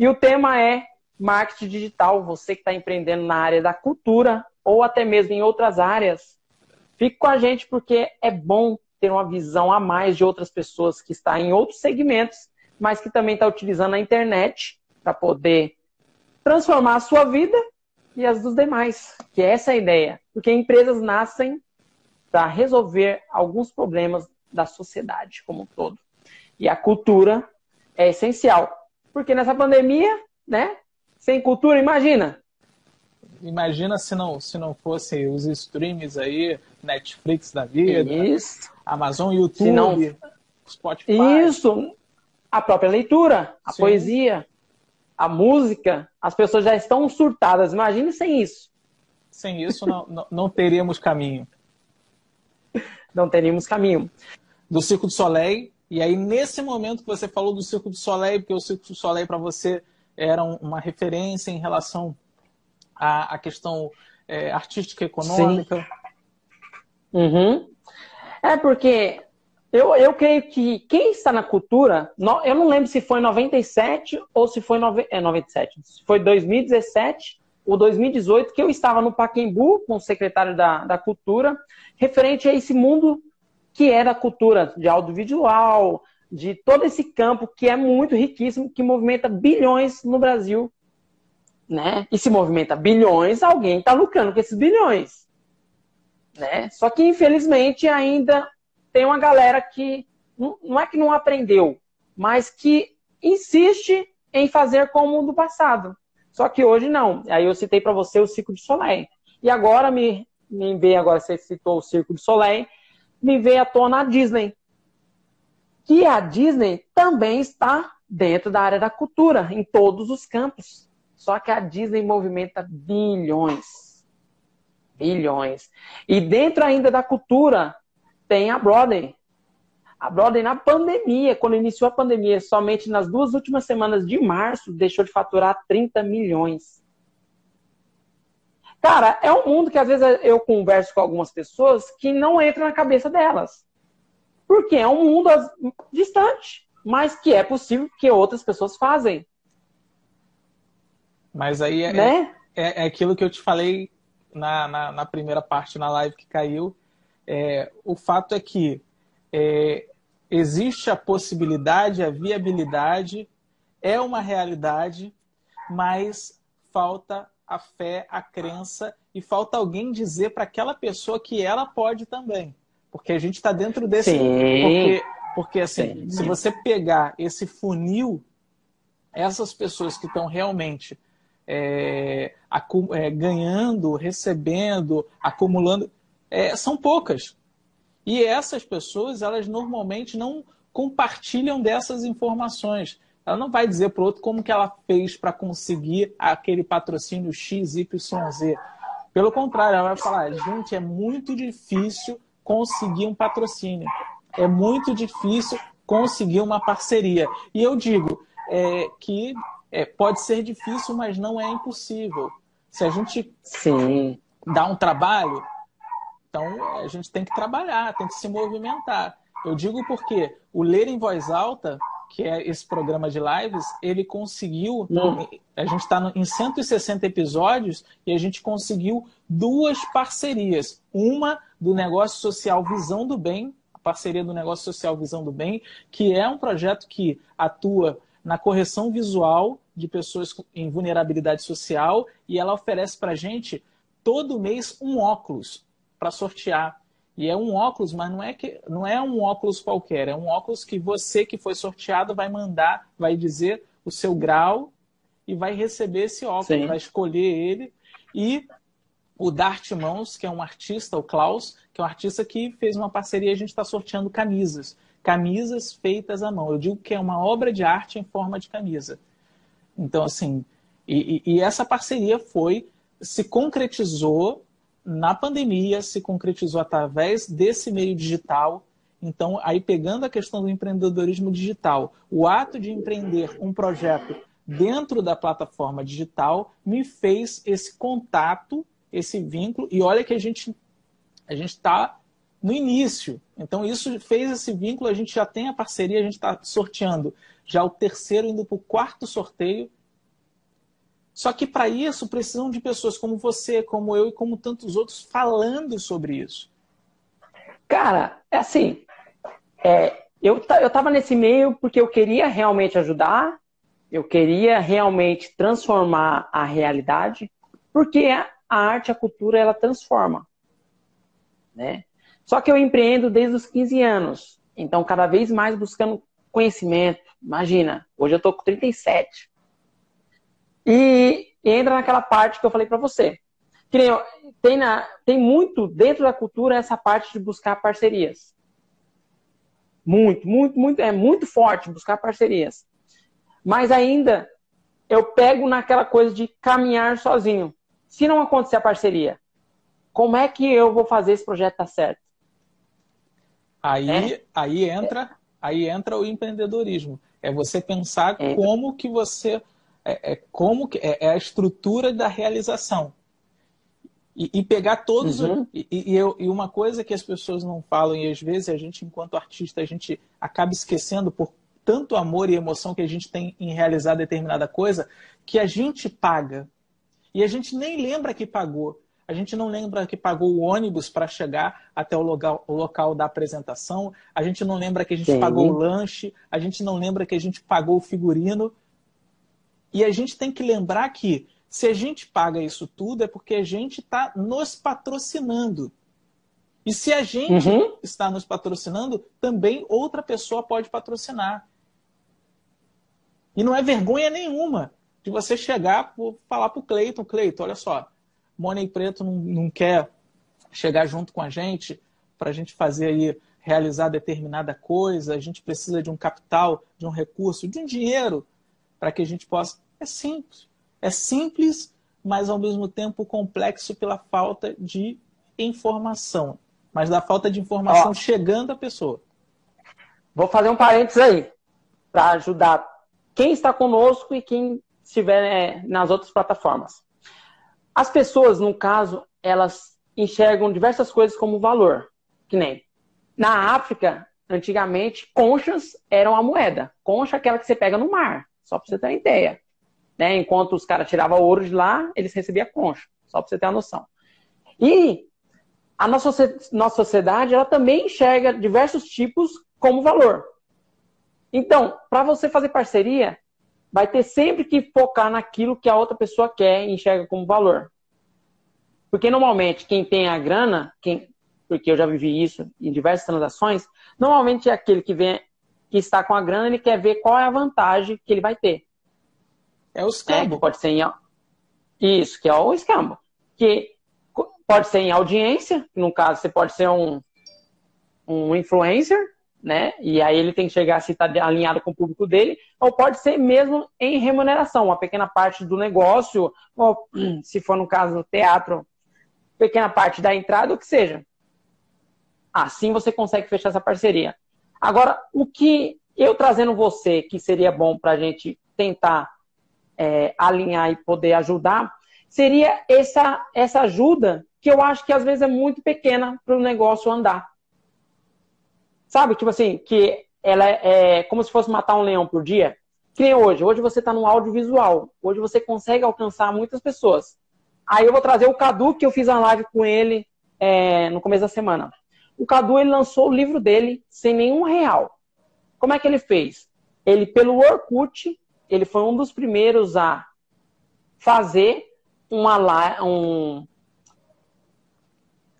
E o tema é marketing digital. Você que está empreendendo na área da cultura ou até mesmo em outras áreas, fique com a gente porque é bom ter uma visão a mais de outras pessoas que estão em outros segmentos, mas que também está utilizando a internet para poder transformar a sua vida e as dos demais, que é essa a ideia. Porque empresas nascem para resolver alguns problemas da sociedade como um todo. E a cultura é essencial. Porque nessa pandemia, né? Sem cultura, imagina. Imagina se não, se não fosse os streams aí, Netflix da vida, Isso. Amazon, YouTube, não... Spotify. Isso. A própria leitura, a Sim. poesia, a música, as pessoas já estão surtadas. Imagine sem isso. Sem isso, não, não, não teríamos caminho. Não teríamos caminho. Do Circo do Soleil, e aí nesse momento que você falou do Circo do Soleil, porque o Circo do Soleil para você era uma referência em relação à, à questão é, artística e econômica. Uhum. É porque eu, eu creio que quem está na cultura, eu não lembro se foi 97 ou se foi nove, é, 97, se foi 2017 ou 2018, que eu estava no Paquembu com o secretário da, da Cultura, referente a esse mundo que é da cultura, de audiovisual, de todo esse campo que é muito riquíssimo, que movimenta bilhões no Brasil. Né? E se movimenta bilhões, alguém está lucrando com esses bilhões. Né? Só que, infelizmente, ainda tem uma galera que não é que não aprendeu, mas que insiste em fazer como do passado. Só que hoje não. Aí eu citei para você o Circo de Soleil. E agora me, me agora você citou o Circo de Soleil, me veio à tona a Disney. Que a Disney também está dentro da área da cultura, em todos os campos. Só que a Disney movimenta bilhões. Bilhões. E dentro ainda da cultura, tem a Broadway. A Broadway, na pandemia, quando iniciou a pandemia, somente nas duas últimas semanas de março, deixou de faturar 30 milhões. Cara, é um mundo que às vezes eu converso com algumas pessoas que não entra na cabeça delas. Porque é um mundo distante, mas que é possível que outras pessoas fazem. Mas aí é, né? é, é aquilo que eu te falei na, na, na, primeira parte na live que caiu. É, o fato é que é, existe a possibilidade, a viabilidade, é uma realidade, mas falta a fé, a crença e falta alguém dizer para aquela pessoa que ela pode também. Porque a gente está dentro desse. Porque, porque assim, Sim. se você pegar esse funil, essas pessoas que estão realmente é, é, ganhando, recebendo, acumulando, é, são poucas. E essas pessoas, elas normalmente não compartilham dessas informações. Ela não vai dizer para o outro como que ela fez para conseguir aquele patrocínio X, Y, Z. Pelo contrário, ela vai falar, gente, é muito difícil conseguir um patrocínio. É muito difícil conseguir uma parceria. E eu digo é, que é, pode ser difícil, mas não é impossível. Se a gente Sim. dá um trabalho, então a gente tem que trabalhar, tem que se movimentar. Eu digo porque o ler em voz alta, que é esse programa de lives, ele conseguiu. Hum. A gente está em 160 episódios e a gente conseguiu duas parcerias. Uma do negócio social Visão do Bem, a parceria do negócio social Visão do Bem, que é um projeto que atua na correção visual de pessoas em vulnerabilidade social e ela oferece para a gente todo mês um óculos para sortear. E é um óculos, mas não é, que, não é um óculos qualquer, é um óculos que você que foi sorteado vai mandar, vai dizer o seu grau e vai receber esse óculos, Sim. vai escolher ele. E o Dart Mãos, que é um artista, o Klaus, que é um artista que fez uma parceria, a gente está sorteando camisas. Camisas feitas à mão. Eu digo que é uma obra de arte em forma de camisa. Então, assim, e, e essa parceria foi, se concretizou na pandemia se concretizou através desse meio digital. Então, aí pegando a questão do empreendedorismo digital, o ato de empreender um projeto dentro da plataforma digital me fez esse contato, esse vínculo. E olha que a gente a gente está no início. Então, isso fez esse vínculo, a gente já tem a parceria, a gente está sorteando já o terceiro, indo para o quarto sorteio Só que para isso precisam de pessoas como você, como eu e como tantos outros falando sobre isso. Cara, é assim. É, eu, eu tava nesse meio porque eu queria realmente ajudar, eu queria realmente transformar a realidade, porque a arte, a cultura, ela transforma. Né? Só que eu empreendo desde os 15 anos. Então, cada vez mais buscando conhecimento. Imagina, hoje eu estou com 37. E entra naquela parte que eu falei para você. Que nem, tem, na, tem muito dentro da cultura essa parte de buscar parcerias. Muito, muito, muito, é muito forte buscar parcerias. Mas ainda eu pego naquela coisa de caminhar sozinho. Se não acontecer a parceria, como é que eu vou fazer esse projeto dar certo? Aí, é? aí entra, aí entra o empreendedorismo. É você pensar é. como que você é, é como que é, é, a estrutura da realização e, e pegar todos uhum. e, e, eu, e, uma coisa que as pessoas não falam e às vezes a gente enquanto artista a gente acaba esquecendo por tanto amor e emoção que a gente tem em realizar determinada coisa que a gente paga e a gente nem lembra que pagou a gente não lembra que pagou o ônibus para chegar até o local, o local, da apresentação, a gente não lembra que a gente Sim. pagou o lanche, a gente não lembra que a gente pagou o figurino. E a gente tem que lembrar que se a gente paga isso tudo é porque a gente está nos patrocinando. E se a gente uhum. está nos patrocinando, também outra pessoa pode patrocinar. E não é vergonha nenhuma de você chegar e falar para o Cleiton, Cleiton, olha só, Money Preto não, não quer chegar junto com a gente para a gente fazer aí, realizar determinada coisa, a gente precisa de um capital, de um recurso, de um dinheiro para que a gente possa. É simples. É simples, mas ao mesmo tempo complexo pela falta de informação. Mas da falta de informação Ó, chegando à pessoa. Vou fazer um parênteses aí, para ajudar quem está conosco e quem estiver né, nas outras plataformas. As pessoas, no caso, elas enxergam diversas coisas como valor. Que nem na África, antigamente, conchas eram a moeda. Concha é aquela que você pega no mar, só para você ter uma ideia. Né? Enquanto os caras tiravam ouro de lá, eles recebiam concha, só para você ter uma noção. E a nossa, nossa sociedade, ela também enxerga diversos tipos como valor. Então, para você fazer parceria, vai ter sempre que focar naquilo que a outra pessoa quer e enxerga como valor. Porque normalmente quem tem a grana, quem, porque eu já vivi isso em diversas transações, normalmente é aquele que vem que está com a grana, ele quer ver qual é a vantagem que ele vai ter. É o escambo. É, pode ser em isso, que é o escambo. Que pode ser em audiência, no caso você pode ser um, um influencer, né? E aí ele tem que chegar se está alinhado com o público dele, ou pode ser mesmo em remuneração, uma pequena parte do negócio, ou se for no caso do teatro, pequena parte da entrada, o que seja. Assim você consegue fechar essa parceria. Agora, o que eu trazendo você, que seria bom para a gente tentar é, alinhar e poder ajudar, seria essa, essa ajuda que eu acho que às vezes é muito pequena para o negócio andar. Sabe? Tipo assim, que ela é, é como se fosse matar um leão por dia. Que nem hoje. Hoje você está no audiovisual. Hoje você consegue alcançar muitas pessoas. Aí eu vou trazer o Cadu, que eu fiz uma live com ele é, no começo da semana. O Cadu, ele lançou o livro dele sem nenhum real. Como é que ele fez? Ele, pelo Orkut, ele foi um dos primeiros a fazer uma um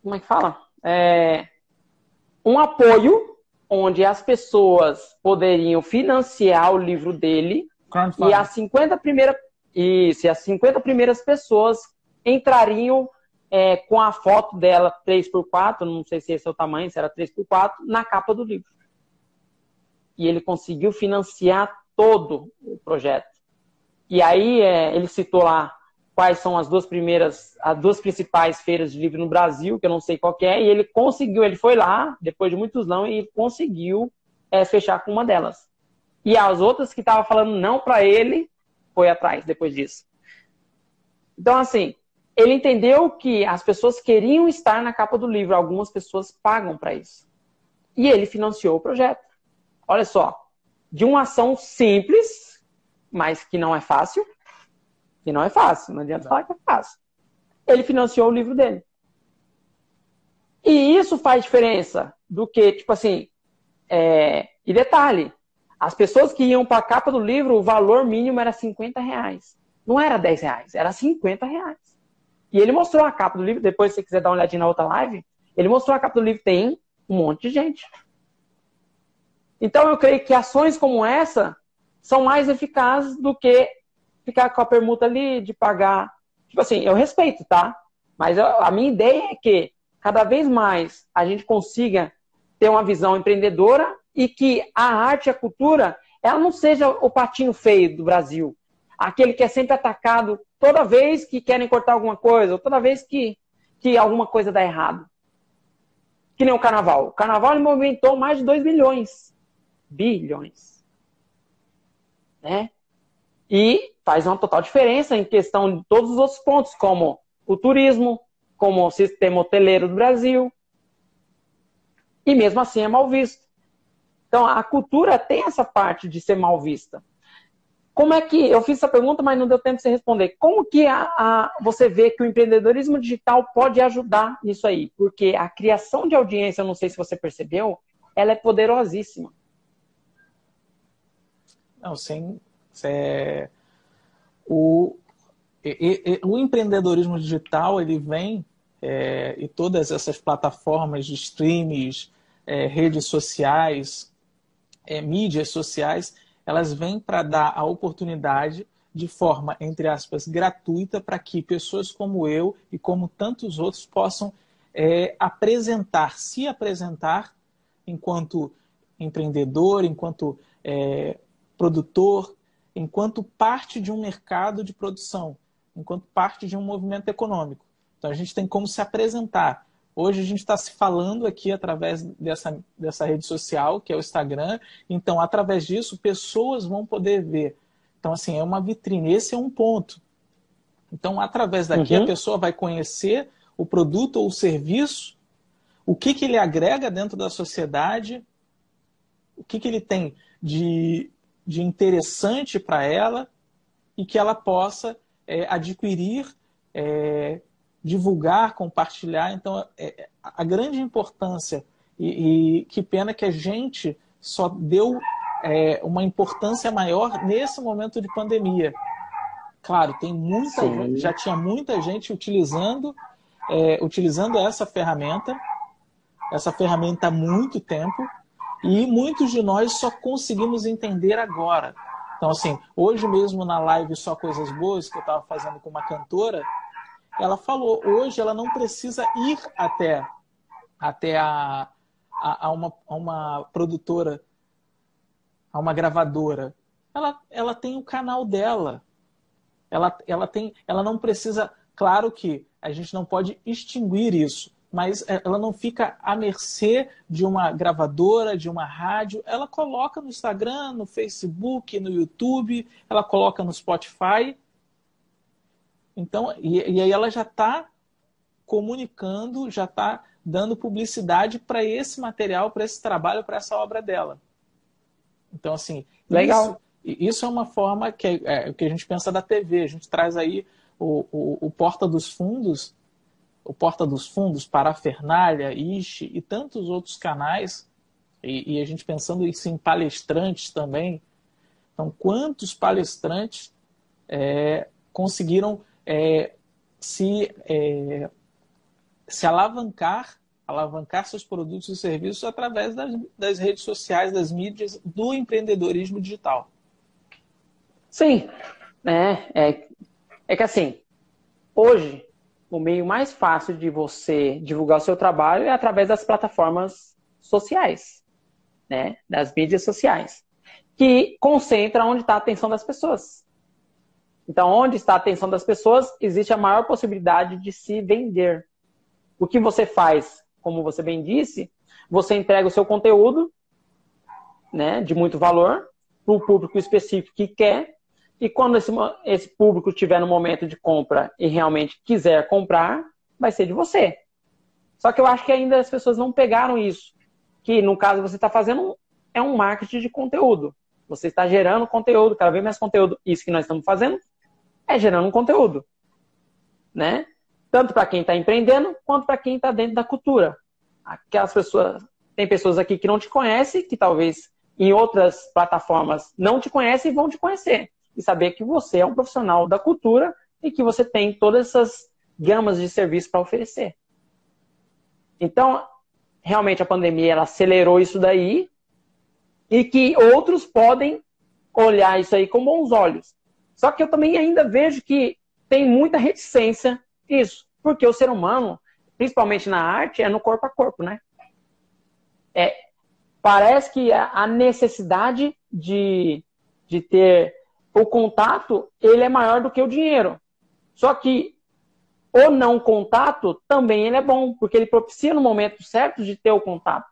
como é que fala? É, um apoio onde as pessoas poderiam financiar o livro dele e as 50 primeiras isso, as 50 primeiras pessoas entrariam é, com a foto dela 3x4, não sei se esse é o tamanho, se era 3x4, na capa do livro. E ele conseguiu financiar todo o projeto. E aí é, ele citou lá quais são as duas primeiras, as duas principais feiras de livro no Brasil, que eu não sei qual é, e ele conseguiu, ele foi lá, depois de muitos não, e conseguiu é, fechar com uma delas. E as outras que estavam falando não para ele, foi atrás depois disso. Então, assim, ele entendeu que as pessoas queriam estar na capa do livro, algumas pessoas pagam para isso. E ele financiou o projeto. Olha só, de uma ação simples, mas que não é fácil, E não é fácil, não adianta falar que é fácil. Ele financiou o livro dele. E isso faz diferença do que, tipo assim, é... e detalhe, as pessoas que iam para a capa do livro, o valor mínimo era 50 reais. Não era 10 reais, era 50 reais. E ele mostrou a capa do livro, depois se você quiser dar uma olhadinha na outra live, ele mostrou a capa do livro, tem um monte de gente. Então eu creio que ações como essa são mais eficazes do que ficar com a permuta ali de pagar. Tipo assim, eu respeito, tá? Mas a minha ideia é que cada vez mais a gente consiga ter uma visão empreendedora e que a arte e a cultura ela não seja o patinho feio do Brasil. Aquele que é sempre atacado toda vez que querem cortar alguma coisa, ou toda vez que, que alguma coisa dá errado. Que nem o carnaval. O carnaval movimentou mais de 2 bilhões. Bilhões. Né? E faz uma total diferença em questão de todos os outros pontos, como o turismo, como o sistema hoteleiro do Brasil. E mesmo assim é mal visto. Então, a cultura tem essa parte de ser mal vista. Como é que, eu fiz essa pergunta, mas não deu tempo de você responder. Como que a, a, você vê que o empreendedorismo digital pode ajudar nisso aí? Porque a criação de audiência, eu não sei se você percebeu, ela é poderosíssima. Não, sem... É, o, e, e, o empreendedorismo digital, ele vem, é, e todas essas plataformas de streams, é, redes sociais, é, mídias sociais, elas vêm para dar a oportunidade de forma, entre aspas, gratuita para que pessoas como eu e como tantos outros possam é, apresentar, se apresentar enquanto empreendedor, enquanto é, produtor, enquanto parte de um mercado de produção, enquanto parte de um movimento econômico. Então a gente tem como se apresentar. Hoje a gente está se falando aqui através dessa, dessa rede social, que é o Instagram. Então, através disso, pessoas vão poder ver. Então, assim, é uma vitrine. Esse é um ponto. Então, através daqui, uhum. a pessoa vai conhecer o produto ou o serviço, o que, que ele agrega dentro da sociedade, o que, que ele tem de, de interessante para ela e que ela possa é, adquirir é, divulgar, compartilhar. Então, é, é, a grande importância, e, e, que pena que a gente só deu é, uma importância maior nesse momento de pandemia. Claro, tem muita gente, já tinha muita gente utilizando, é, utilizando essa ferramenta, essa ferramenta há muito tempo, e muitos de nós só conseguimos entender agora. Então, assim, hoje mesmo na live Só Coisas Boas, que eu estava fazendo com uma cantora, ela falou, hoje ela não precisa ir até, até a, a, a, uma, a uma produtora, a uma gravadora. Ela, ela tem o canal dela. Ela, ela, tem, ela não precisa. Claro que a gente não pode extinguir isso, mas ela não fica à mercê de uma gravadora, de uma rádio. Ela coloca no Instagram, no Facebook, no YouTube, ela coloca no Spotify então, e, e aí ela já está comunicando, já está dando publicidade para esse material, para esse trabalho, para essa obra dela. Então, assim, legal. Isso, isso é uma forma que, é, é, que a gente pensa da TV. A gente traz aí o, o, o Porta dos Fundos, o Porta dos Fundos, Parafernália, Ishi e tantos outros canais, e, e a gente pensando isso em palestrantes também. Então, quantos palestrantes é, conseguiram é, se, é, se alavancar, alavancar seus produtos e serviços através das, das redes sociais, das mídias, do empreendedorismo digital. Sim, é, é, é que assim, hoje o meio mais fácil de você divulgar o seu trabalho é através das plataformas sociais, né? Das mídias sociais, que concentra onde está a atenção das pessoas. Então, onde está a atenção das pessoas, existe a maior possibilidade de se vender. O que você faz, como você bem disse, você entrega o seu conteúdo, né, de muito valor, para o público específico que quer, e quando esse, esse público estiver no momento de compra e realmente quiser comprar, vai ser de você. Só que eu acho que ainda as pessoas não pegaram isso. Que no caso você está fazendo é um marketing de conteúdo. Você está gerando conteúdo, cada vez mais conteúdo. Isso que nós estamos fazendo é gerando um conteúdo, né? Tanto para quem está empreendendo quanto para quem está dentro da cultura. Aquelas pessoas, tem pessoas aqui que não te conhecem, que talvez em outras plataformas não te conhecem e vão te conhecer e saber que você é um profissional da cultura e que você tem todas essas gamas de serviço para oferecer. Então, realmente a pandemia ela acelerou isso daí e que outros podem olhar isso aí com bons olhos. Só que eu também ainda vejo que tem muita reticência isso, porque o ser humano, principalmente na arte, é no corpo a corpo, né? É, parece que a necessidade de, de ter o contato, ele é maior do que o dinheiro. Só que o não contato também ele é bom, porque ele propicia no momento certo de ter o contato.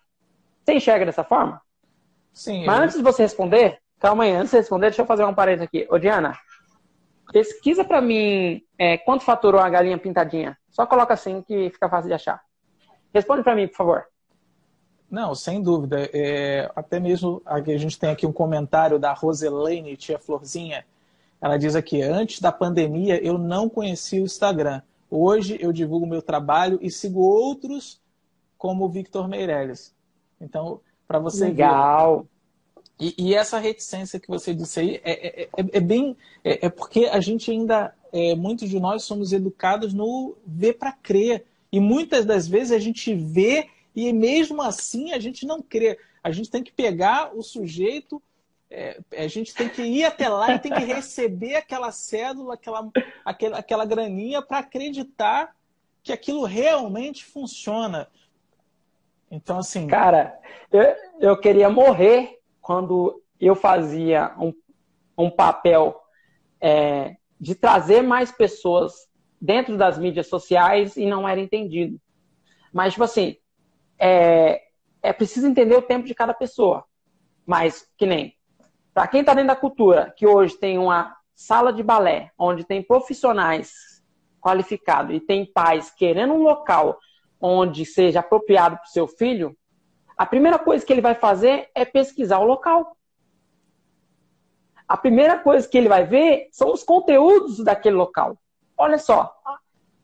Você enxerga dessa forma? Sim. Mas eu... antes de você responder, calma aí, antes de responder, deixa eu fazer um parênteses aqui. Ô, Diana, pesquisa para mim é, quanto faturou a galinha pintadinha. Só coloca assim que fica fácil de achar. Responde para mim, por favor. Não, sem dúvida. É, até mesmo a gente tem aqui um comentário da Roselaine, tia Florzinha. Ela diz aqui: antes da pandemia eu não conhecia o Instagram. Hoje eu divulgo meu trabalho e sigo outros como o Victor Meirelles. Então, para você Legal. ver. E, e, essa reticência que você disse aí é, é, é, é bem. É, é, porque a gente ainda. É, muitos de nós somos educados no ver para crer. E muitas das vezes a gente vê e mesmo assim a gente não crê. A gente tem que pegar o sujeito, é, a gente tem que ir até lá e tem que receber aquela cédula, aquela, aquela, aquela graninha para acreditar que aquilo realmente funciona. Então, assim. Cara, eu, eu queria morrer quando eu fazia um, um papel é, de trazer mais pessoas dentro das mídias sociais e não era entendido. Mas, tipo assim, é, é preciso entender o tempo de cada pessoa. Mas, que nem, para quem está dentro da cultura, que hoje tem uma sala de balé, onde tem profissionais qualificados e tem pais querendo um local onde seja apropriado para o seu filho, a primeira coisa que ele vai fazer é pesquisar o local. A primeira coisa que ele vai ver são os conteúdos daquele local. Olha só,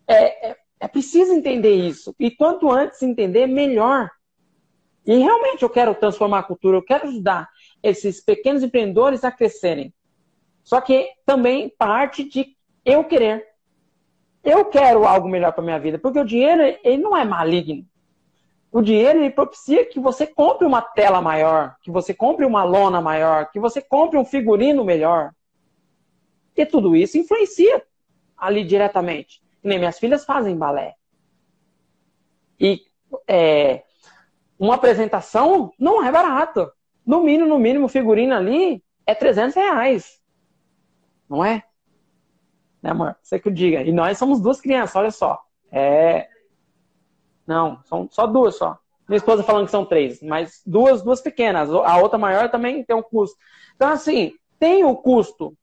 é, é, é preciso entender isso. E quanto antes entender, melhor. E realmente eu quero transformar a cultura, eu quero ajudar esses pequenos empreendedores a crescerem. Só que também parte de eu querer. Eu quero algo melhor para minha vida, porque o dinheiro ele não é maligno. O dinheiro ele propicia que você compre uma tela maior, que você compre uma lona maior, que você compre um figurino melhor. E tudo isso influencia ali diretamente. Nem minhas filhas fazem balé. E é, uma apresentação não é barato. No mínimo, no mínimo, figurino ali é 300 reais. Não é? Né, amor? Você que eu diga. E nós somos duas crianças, olha só. É. Não, são só duas só. Minha esposa falando que são três, mas duas, duas pequenas. A outra maior também tem um custo. Então, assim, tem o custo.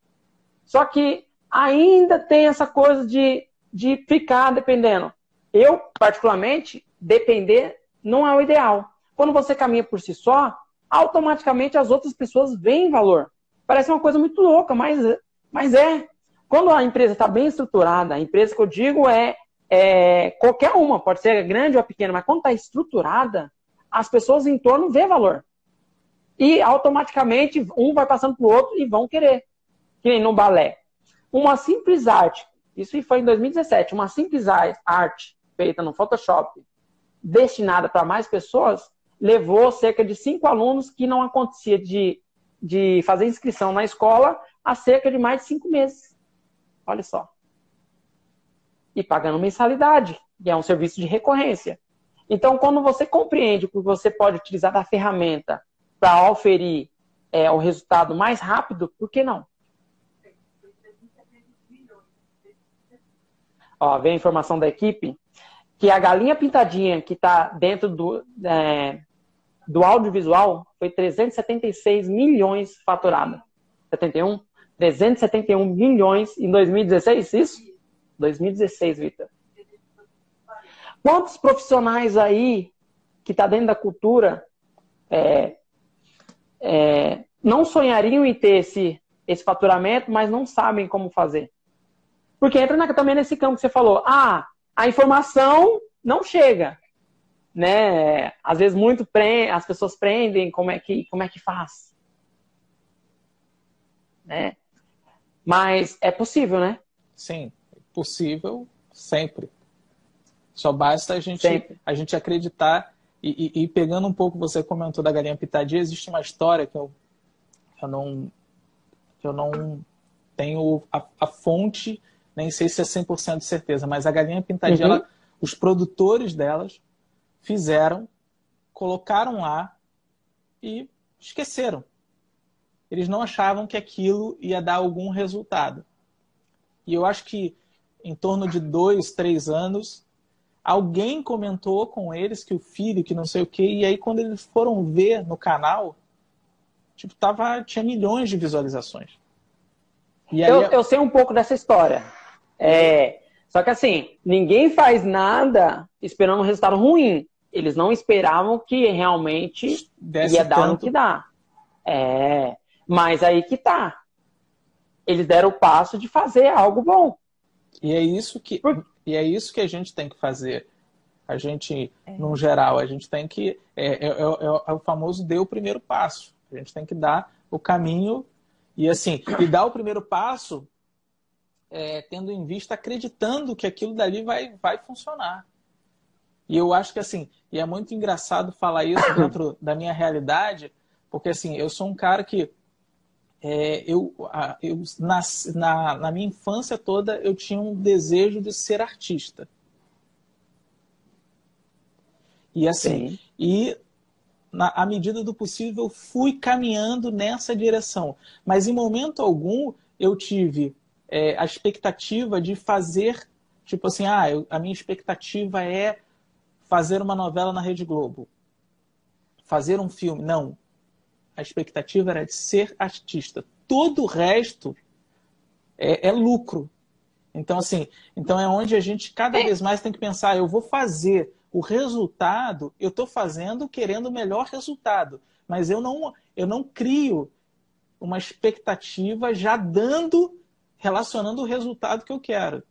Só que ainda tem essa coisa de de ficar dependendo. Eu, particularmente, depender não é o ideal. Quando você caminha por si só, automaticamente as outras pessoas veem valor. Parece uma coisa muito louca, mas, mas é. Quando a empresa está bem estruturada, a empresa que eu digo é, é qualquer uma, pode ser grande ou pequena, mas quando está estruturada, as pessoas em torno vê valor. E automaticamente um vai passando para o outro e vão querer. Que nem no balé. Uma simples arte isso foi em 2017. Uma simples arte feita no Photoshop, destinada para mais pessoas, levou cerca de cinco alunos que não acontecia de, de fazer inscrição na escola há cerca de mais de cinco meses. Olha só. E pagando mensalidade, que é um serviço de recorrência. Então, quando você compreende que você pode utilizar da ferramenta para oferir é, o resultado mais rápido, por que não? Ó, vem a informação da equipe que a galinha pintadinha que está dentro do, é, do audiovisual foi 376 milhões faturada. 71? 371 milhões em 2016, isso? 2016, Vitor. Quantos profissionais aí que está dentro da cultura é, é, não sonhariam em ter esse, esse faturamento, mas não sabem como fazer? Porque entra na, também nesse campo que você falou. Ah, a informação não chega. Né? Às vezes muito pre... as pessoas prendem, como é que, como é que faz? Né? Mas é possível, né? Sim, possível sempre. Só basta a gente, a gente acreditar. E, e, e, pegando um pouco, você comentou da galinha pitadinha, existe uma história que eu, eu não, eu não tenho a, a fonte, nem sei se é 100% de certeza, mas a galinha pintadinha, uhum. ela, os produtores delas fizeram, colocaram lá e esqueceram. Eles não achavam que aquilo ia dar algum resultado. E eu acho que em torno de dois, três anos, alguém comentou com eles que o filho, que não sei o quê, e aí quando eles foram ver no canal, tipo, tava, tinha milhões de visualizações. Aí, eu, eu sei um pouco dessa história. É, só que assim, ninguém faz nada esperando um resultado ruim. Eles não esperavam que realmente Desse ia dar tanto... no que dá. É, mas aí que tá. Eles deram o passo de fazer algo bom. E é isso que, Por... e é isso que a gente tem que fazer. A gente, é. no geral, a gente tem que. É, é, é, é o famoso dê o primeiro passo. A gente tem que dar o caminho e assim, e dar o primeiro passo é, tendo em vista, acreditando que aquilo dali vai, vai funcionar. E eu acho que assim, e é muito engraçado falar isso dentro da minha realidade, porque assim, eu sou um cara que é, eu, eu nas, na, na minha infância toda eu tinha um desejo de ser artista. E assim, Sim. e na, à medida do possível, fui caminhando nessa direção. Mas em momento algum eu tive é, a expectativa de fazer, tipo assim, ah, eu, a minha expectativa é fazer uma novela na Rede Globo, fazer um filme. Não. A expectativa era de ser artista. Todo o resto é, é lucro. Então, assim, então é onde a gente cada é. vez mais tem que pensar, eu vou fazer o resultado, eu estou fazendo querendo o melhor resultado, mas eu não, eu não crio uma expectativa já dando, relacionando o resultado que eu quero.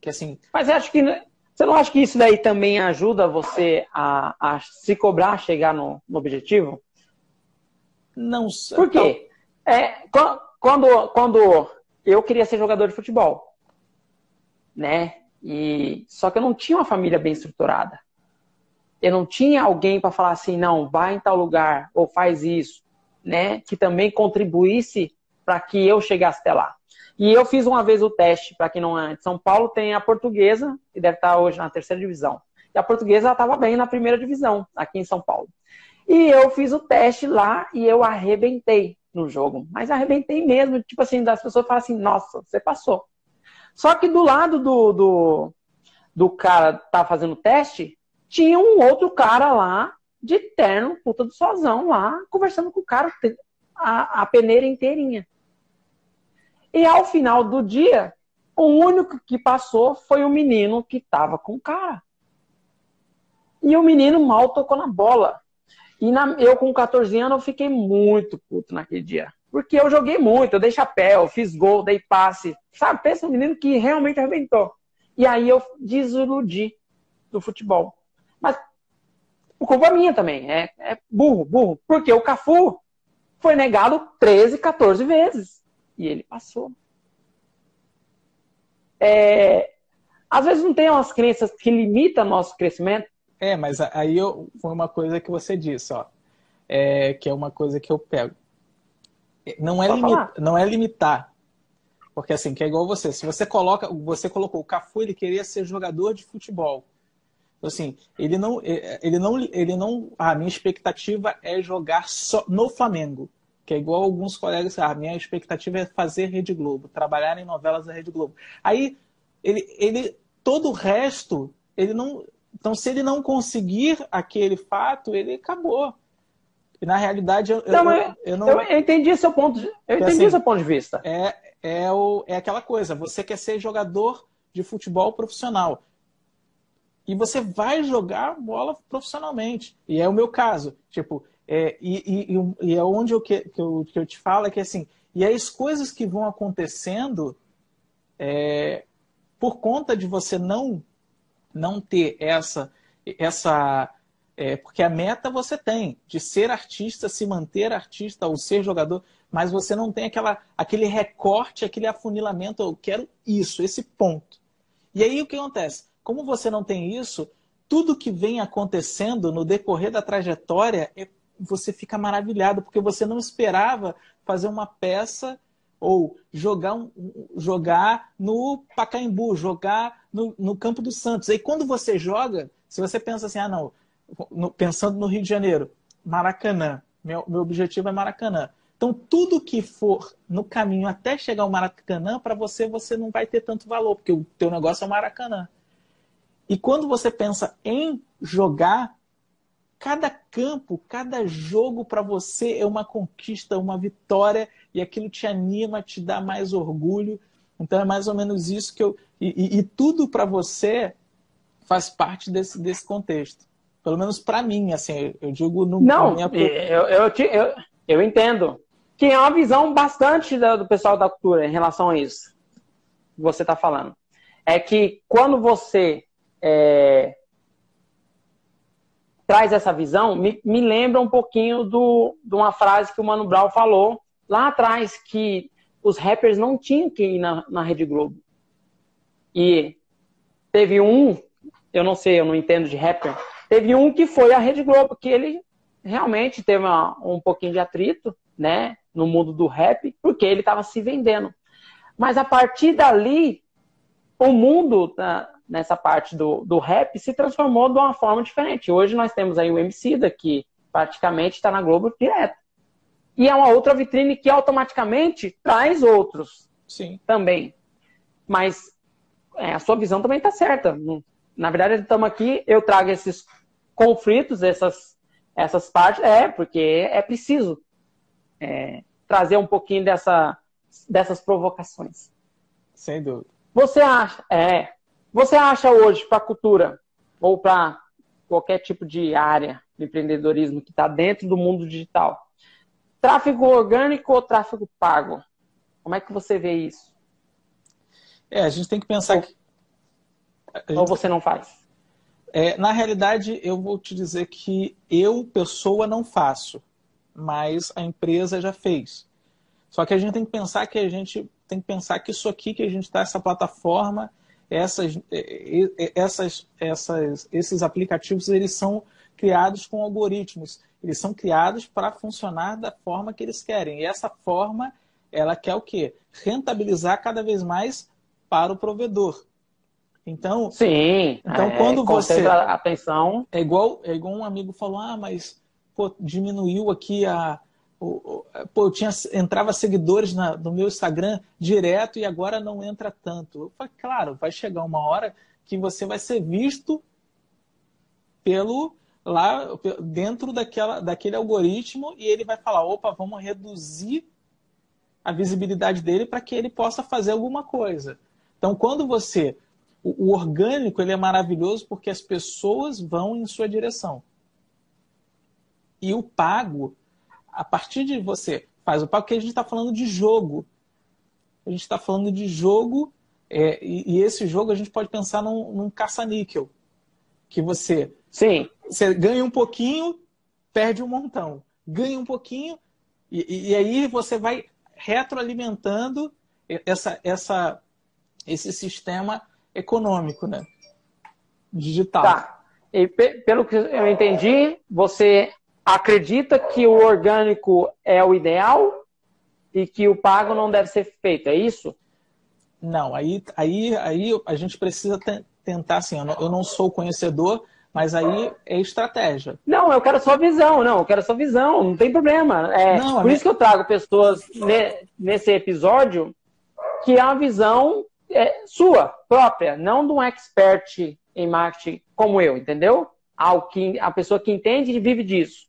Que assim. Mas acho que você não acha que isso daí também ajuda você a, a se cobrar, a chegar no, no objetivo? Não sei. Por quê? Então... É, quando, quando eu queria ser jogador de futebol, né? E só que eu não tinha uma família bem estruturada. Eu não tinha alguém para falar assim, não, vai em tal lugar ou faz isso, né? Que também contribuísse para que eu chegasse até lá. E eu fiz uma vez o teste, para quem não é de São Paulo, tem a portuguesa, que deve estar hoje na terceira divisão. E a portuguesa estava bem na primeira divisão, aqui em São Paulo. E eu fiz o teste lá e eu arrebentei no jogo. Mas arrebentei mesmo, tipo assim, das pessoas falam assim, nossa, você passou. Só que do lado do, do, do cara que tá fazendo teste, tinha um outro cara lá, de terno, puta do sozão lá, conversando com o cara a, a peneira inteirinha. E ao final do dia, o único que passou foi o menino que tava com o cara. E o menino mal tocou na bola. E na, eu, com 14 anos, eu fiquei muito puto naquele dia. Porque eu joguei muito, eu dei chapéu, fiz gol, dei passe. Sabe, pensa um menino que realmente arrebentou. E aí eu desiludi do futebol. Mas por culpa minha também. É, é burro, burro. Porque o Cafu foi negado 13, 14 vezes. E ele passou. É, às vezes não tem umas crenças que limitam nosso crescimento. É, mas aí eu, foi uma coisa que você disse, ó. É, que é uma coisa que eu pego não é, limi não é limitar. Porque assim, que é igual você. Se você coloca, você colocou o Cafu, ele queria ser jogador de futebol. Então, assim, ele não, ele não, ele não. A minha expectativa é jogar só no Flamengo. Que é igual alguns colegas, a ah, minha expectativa é fazer Rede Globo, trabalhar em novelas da Rede Globo. Aí, ele, ele todo o resto, ele não. Então, se ele não conseguir aquele fato, ele acabou. E na realidade eu, não, eu, eu, não. Eu entendi seu ponto. De, eu entendi assim, seu ponto de vista. É, é, o, é aquela coisa, você quer ser jogador de futebol profissional. E você vai jogar bola profissionalmente. E é o meu caso. Tipo, é, e, e, e é onde eu, que, que, eu, que eu te falo é que assim, e as coisas que vão acontecendo é, por conta de você não não ter essa essa é, porque a meta você tem de ser artista, se manter artista ou ser jogador, mas você não tem aquela, aquele recorte, aquele afunilamento. Eu quero isso, esse ponto. E aí o que acontece? Como você não tem isso, tudo que vem acontecendo no decorrer da trajetória, é, você fica maravilhado, porque você não esperava fazer uma peça ou jogar, um, jogar no Pacaembu, jogar no, no Campo dos Santos. Aí quando você joga, se você pensa assim, ah não, no, pensando no Rio de Janeiro, Maracanã, meu, meu objetivo é Maracanã. Então, tudo que for no caminho até chegar ao Maracanã, para você, você não vai ter tanto valor, porque o teu negócio é o Maracanã. E quando você pensa em jogar, cada campo, cada jogo para você é uma conquista, uma vitória, e aquilo te anima, te dá mais orgulho. Então, é mais ou menos isso que eu. E, e, e tudo para você faz parte desse, desse contexto. Pelo menos para mim, assim, eu digo no. Não, minha... eu, eu, eu, eu entendo que é uma visão bastante do pessoal da cultura em relação a isso que você está falando. É que quando você é, traz essa visão, me, me lembra um pouquinho do, de uma frase que o Mano Brown falou lá atrás, que os rappers não tinham que ir na, na Rede Globo. E teve um, eu não sei, eu não entendo de rapper, teve um que foi a Rede Globo, que ele realmente teve uma, um pouquinho de atrito, né? no mundo do rap, porque ele estava se vendendo. Mas a partir dali, o mundo tá, nessa parte do, do rap se transformou de uma forma diferente. Hoje nós temos aí o MC que praticamente está na Globo direto. E é uma outra vitrine que automaticamente traz outros Sim. também. Mas é, a sua visão também está certa. Na verdade, estamos aqui, eu trago esses conflitos, essas, essas partes, é, porque é preciso é, trazer um pouquinho dessa, dessas provocações. Sem dúvida. Você acha, é, você acha hoje para a cultura ou para qualquer tipo de área de empreendedorismo que está dentro do mundo digital, tráfego orgânico ou tráfego pago? Como é que você vê isso? É, a gente tem que pensar ou, que. Ou você não faz? É, na realidade, eu vou te dizer que eu, pessoa, não faço mas a empresa já fez. Só que a gente tem que pensar que a gente tem que pensar que isso aqui que a gente está, essa plataforma, essas, essas, essas, esses aplicativos, eles são criados com algoritmos. Eles são criados para funcionar da forma que eles querem. E essa forma, ela quer o quê? Rentabilizar cada vez mais para o provedor. Então, sim. Então, é, quando você atenção, é igual, é igual um amigo falou: "Ah, mas pô, diminuiu aqui a. Pô, eu tinha, entrava seguidores na, no meu Instagram direto e agora não entra tanto. Eu falei, claro, vai chegar uma hora que você vai ser visto pelo lá dentro daquela, daquele algoritmo e ele vai falar, opa, vamos reduzir a visibilidade dele para que ele possa fazer alguma coisa. Então, quando você o orgânico ele é maravilhoso porque as pessoas vão em sua direção. E o pago, a partir de você faz o pago, porque a gente está falando de jogo. A gente está falando de jogo, é, e, e, esse jogo a gente pode pensar num, num caça-níquel. Que você, Sim. você ganha um pouquinho, perde um montão. Ganha um pouquinho, e, e aí você vai retroalimentando essa, essa, esse sistema econômico, né? Digital. Tá. E pelo que eu entendi, você acredita que o orgânico é o ideal e que o pago não deve ser feito, é isso? Não, aí, aí, aí a gente precisa tentar, assim, eu não, eu não sou conhecedor, mas aí é estratégia. Não, eu quero sua visão, não, eu quero sua visão, não tem problema. É, não, por minha... isso que eu trago pessoas ne, nesse episódio que é uma visão é, sua, própria, não de um expert em marketing como eu, entendeu? a pessoa que entende e vive disso.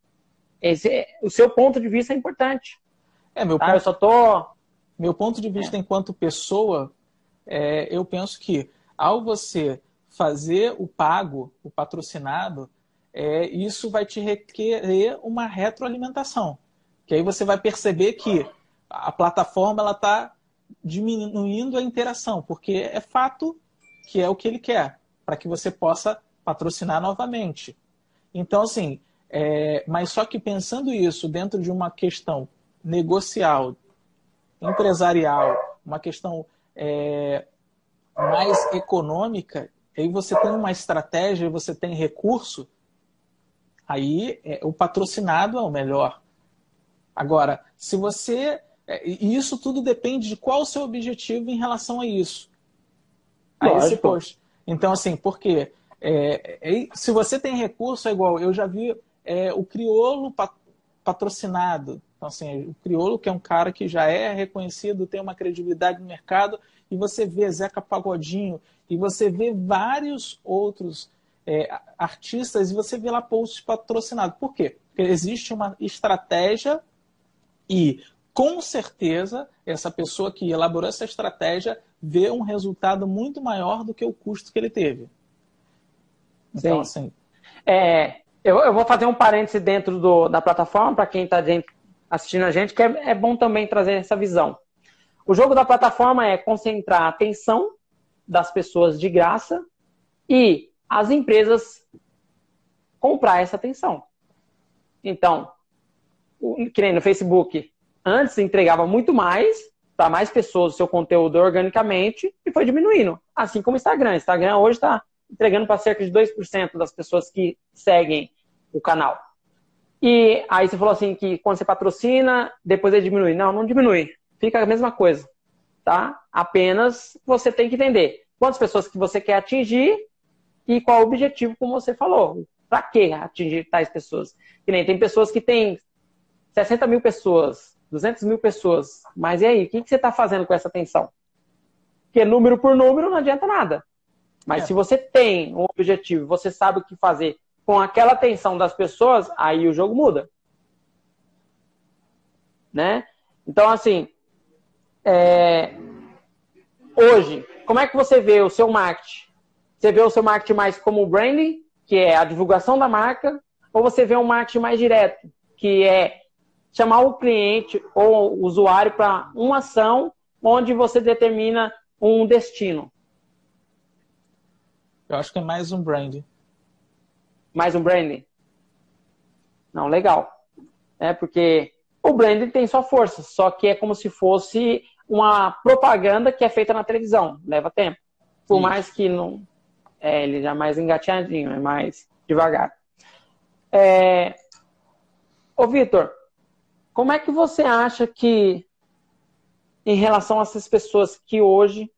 Esse, o seu ponto de vista é importante. É, meu tá? ponto, eu só tô... Meu ponto de vista é. enquanto pessoa, é, eu penso que ao você fazer o pago, o patrocinado, é, isso vai te requerer uma retroalimentação. Que aí você vai perceber que a plataforma ela está diminuindo a interação, porque é fato que é o que ele quer, para que você possa patrocinar novamente. Então, assim, é, mas só que pensando isso dentro de uma questão negocial, empresarial, uma questão é, mais econômica, aí você tem uma estratégia, você tem recurso, aí é, o patrocinado é o melhor. Agora, se você. É, e isso tudo depende de qual o seu objetivo em relação a isso. A esse post. Então, assim, por quê? É, é, se você tem recurso, é igual. Eu já vi é, o criolo patrocinado. Então, assim, o criolo, que é um cara que já é reconhecido, tem uma credibilidade no mercado, e você vê Zeca Pagodinho, e você vê vários outros é, artistas, e você vê lá posts patrocinados. Por quê? Porque existe uma estratégia e, com certeza, essa pessoa que elaborou essa estratégia vê um resultado muito maior do que o custo que ele teve. Então, Sim. assim. É, eu, eu vou fazer um parêntese dentro do, da plataforma, para quem está assistindo a gente, que é, é bom também trazer essa visão. O jogo da plataforma é concentrar a atenção das pessoas de graça e as empresas comprar essa atenção. Então, que nem no Facebook, antes entregava muito mais para mais pessoas o seu conteúdo organicamente e foi diminuindo. Assim como o Instagram. O Instagram hoje está entregando para cerca de 2% das pessoas que seguem o canal. E aí você falou assim que quando você patrocina, depois ele diminui. Não, não diminui. Fica a mesma coisa, tá? Apenas você tem que entender quantas pessoas que você quer atingir e qual o objetivo, como você falou. Para que atingir tais pessoas? Que nem tem pessoas que têm 60 mil pessoas, 200 mil pessoas. Mas e aí, o que, que você está fazendo com essa atenção? Porque número por número não adianta nada. Mas é. se você tem um objetivo, você sabe o que fazer com aquela atenção das pessoas, aí o jogo muda. Né? Então, assim, é... hoje, como é que você vê o seu marketing? Você vê o seu marketing mais como o branding, que é a divulgação da marca, ou você vê um marketing mais direto, que é chamar o cliente ou o usuário para uma ação onde você determina um destino? Eu acho que é mais um brand. Mais um branding? Não, legal. É porque o branding tem sua força, só que é como se fosse uma propaganda que é feita na televisão, leva tempo. Por Isso. mais que não. É, ele já é mais engateadinho, é mais devagar. É... Ô, Vitor, como é que você acha que, em relação a essas pessoas que hoje.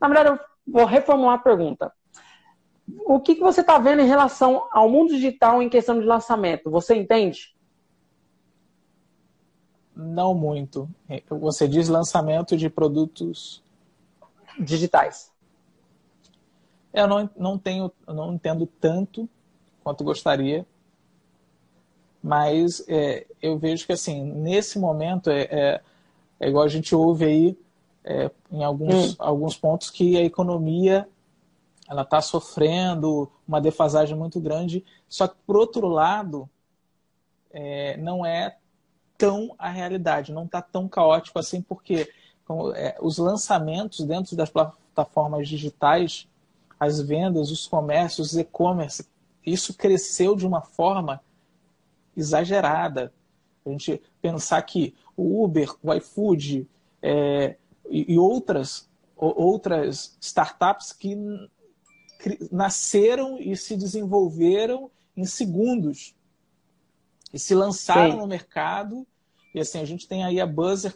Na verdade, eu vou reformular a pergunta o que, que você está vendo em relação ao mundo digital em questão de lançamento? Você entende? Não muito. Você diz lançamento de produtos digitais. Eu não, não tenho, não entendo tanto quanto gostaria, mas é, eu vejo que assim nesse momento é, é, é, igual a gente ouve aí é, em alguns, hum. alguns pontos que a economia ela está sofrendo uma defasagem muito grande. Só que, por outro lado, é, não é tão a realidade, não está tão caótico assim, porque é, os lançamentos dentro das plataformas digitais, as vendas, os comércios, os e-commerce, isso cresceu de uma forma exagerada. A gente pensar que o Uber, o iFood é, e, e outras, outras startups que nasceram e se desenvolveram em segundos e se lançaram Sim. no mercado. E assim, a gente tem aí a Buzzer,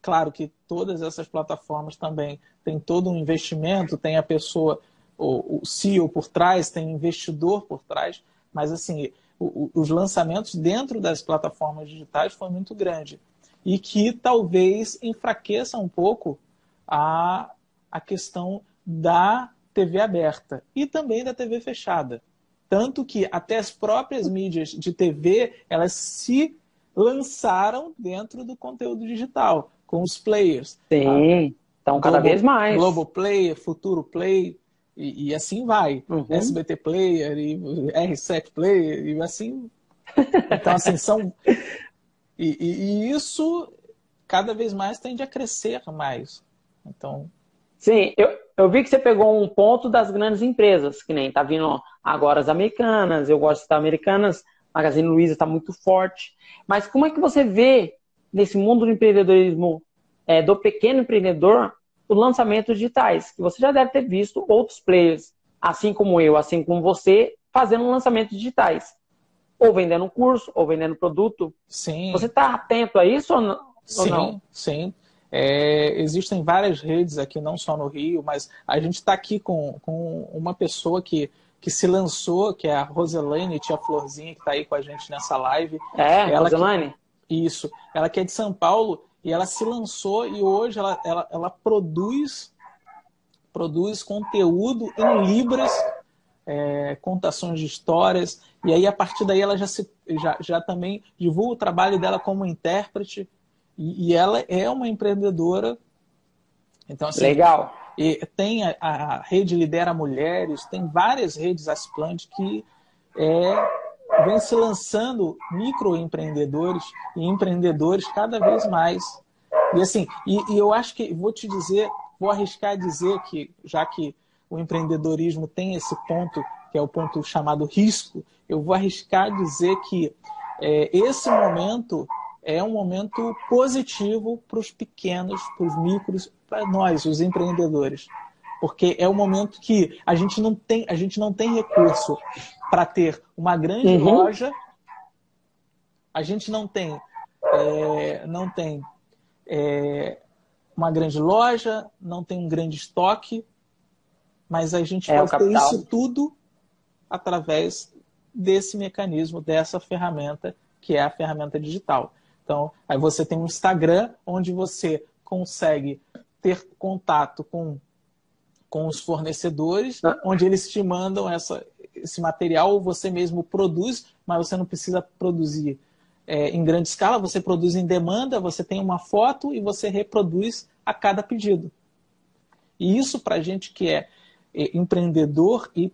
claro que todas essas plataformas também têm todo um investimento, tem a pessoa, o, o CEO por trás, tem investidor por trás, mas assim, o, o, os lançamentos dentro das plataformas digitais foi muito grande e que talvez enfraqueça um pouco a, a questão da TV aberta e também da TV fechada. Tanto que até as próprias mídias de TV, elas se lançaram dentro do conteúdo digital, com os players. Sim, tá? então cada Globo, vez mais. Globo Player, Futuro Play, e, e assim vai. Uhum. SBT Player, e R7 Player, e assim... Então, assim, são... E, e, e isso cada vez mais tende a crescer mais. Então. Sim, eu, eu vi que você pegou um ponto das grandes empresas, que nem tá vindo agora as americanas, eu gosto das americanas, Magazine Luiza está muito forte. Mas como é que você vê nesse mundo do empreendedorismo é, do pequeno empreendedor os lançamentos digitais? Que você já deve ter visto outros players, assim como eu, assim como você, fazendo lançamentos digitais. Ou vendendo um curso, ou vendendo produto. Sim. Você está atento a isso ou não? Sim, sim. É, existem várias redes aqui, não só no Rio, mas a gente está aqui com, com uma pessoa que, que se lançou, que é a Roselaine Tia Florzinha, que está aí com a gente nessa live. É, ela Roselaine? Que, isso. Ela que é de São Paulo e ela se lançou e hoje ela, ela, ela produz, produz conteúdo em Libras, é, contações de histórias. E aí, a partir daí, ela já, se, já, já também divulga o trabalho dela como intérprete e, e ela é uma empreendedora. Então, assim, Legal. E tem a, a, rede Lidera Mulheres, tem várias redes Asplant que é, vem se lançando microempreendedores e empreendedores cada vez mais. E assim, e, e eu acho que vou te dizer, vou arriscar dizer que, já que o empreendedorismo tem esse ponto, que é o ponto chamado risco, eu vou arriscar dizer que é, esse momento é um momento positivo para os pequenos, para os micros, para nós, os empreendedores. Porque é um momento que a gente não tem, a gente não tem recurso para ter uma grande uhum. loja, a gente não tem, é, não tem é, uma grande loja, não tem um grande estoque, mas a gente é pode ter isso tudo através desse mecanismo, dessa ferramenta que é a ferramenta digital. Então, aí você tem um Instagram onde você consegue ter contato com, com os fornecedores, ah. onde eles te mandam essa, esse material, você mesmo produz, mas você não precisa produzir é, em grande escala, você produz em demanda, você tem uma foto e você reproduz a cada pedido. E isso, para gente que é, é empreendedor e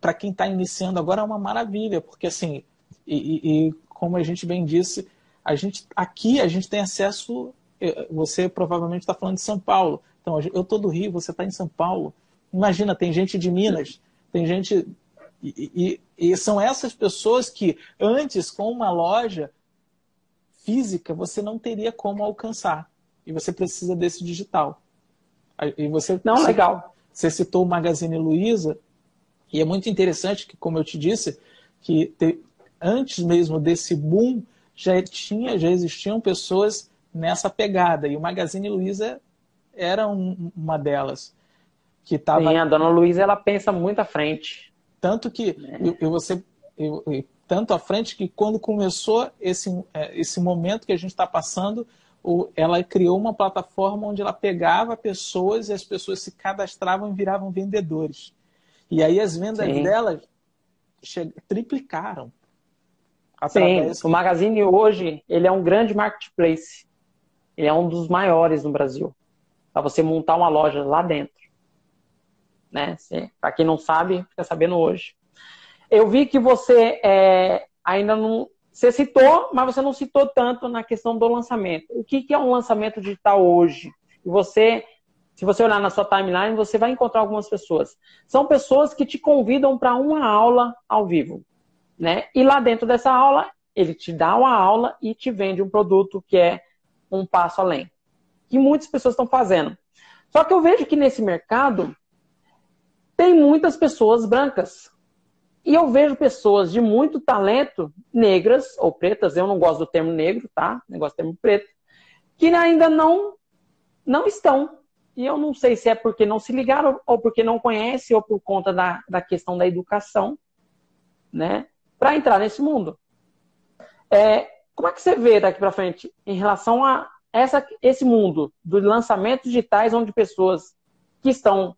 para quem está iniciando agora é uma maravilha, porque assim, e, e, como a gente bem disse, a gente aqui a gente tem acesso. Eh, você provavelmente está falando de São Paulo. Então, eu estou do Rio, você está em São Paulo. Imagina, tem gente de Minas, tem gente. E, e, e são essas pessoas que antes, com uma loja física, você não teria como alcançar. E você precisa desse digital. E você, não, você, legal. Você citou o Magazine Luiza, e é muito interessante que, como eu te disse, que te, antes mesmo desse boom já tinha, já existiam pessoas nessa pegada e o Magazine Luiza era um, uma delas que tava... Sim, a Dona Luiza ela pensa muito à frente. Tanto que é. eu, você eu, eu, tanto à frente que quando começou esse é, esse momento que a gente está passando ela criou uma plataforma onde ela pegava pessoas e as pessoas se cadastravam e viravam vendedores. E aí as vendas Sim. delas triplicaram. Sim, o Magazine hoje ele é um grande marketplace. Ele é um dos maiores no Brasil. Para você montar uma loja lá dentro. Né? Para quem não sabe, fica sabendo hoje. Eu vi que você é, ainda não. Você citou, mas você não citou tanto na questão do lançamento. O que, que é um lançamento digital hoje? E você, se você olhar na sua timeline, você vai encontrar algumas pessoas. São pessoas que te convidam para uma aula ao vivo. Né? E lá dentro dessa aula, ele te dá uma aula e te vende um produto que é um passo além. Que muitas pessoas estão fazendo. Só que eu vejo que nesse mercado tem muitas pessoas brancas. E eu vejo pessoas de muito talento, negras ou pretas, eu não gosto do termo negro, tá? Eu gosto do termo preto, que ainda não, não estão. E eu não sei se é porque não se ligaram, ou porque não conhecem, ou por conta da, da questão da educação, né? Para entrar nesse mundo. É, como é que você vê daqui para frente em relação a essa, esse mundo dos lançamentos digitais, onde pessoas que estão,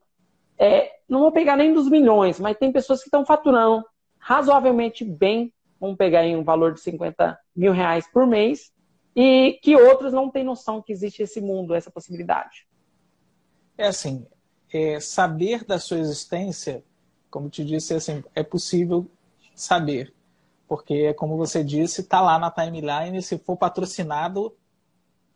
é, não vou pegar nem dos milhões, mas tem pessoas que estão faturando razoavelmente bem, vamos pegar aí um valor de 50 mil reais por mês, e que outros não têm noção que existe esse mundo, essa possibilidade. É assim, é, saber da sua existência, como te disse, é assim, é possível saber. Porque, como você disse, está lá na timeline. Se for patrocinado,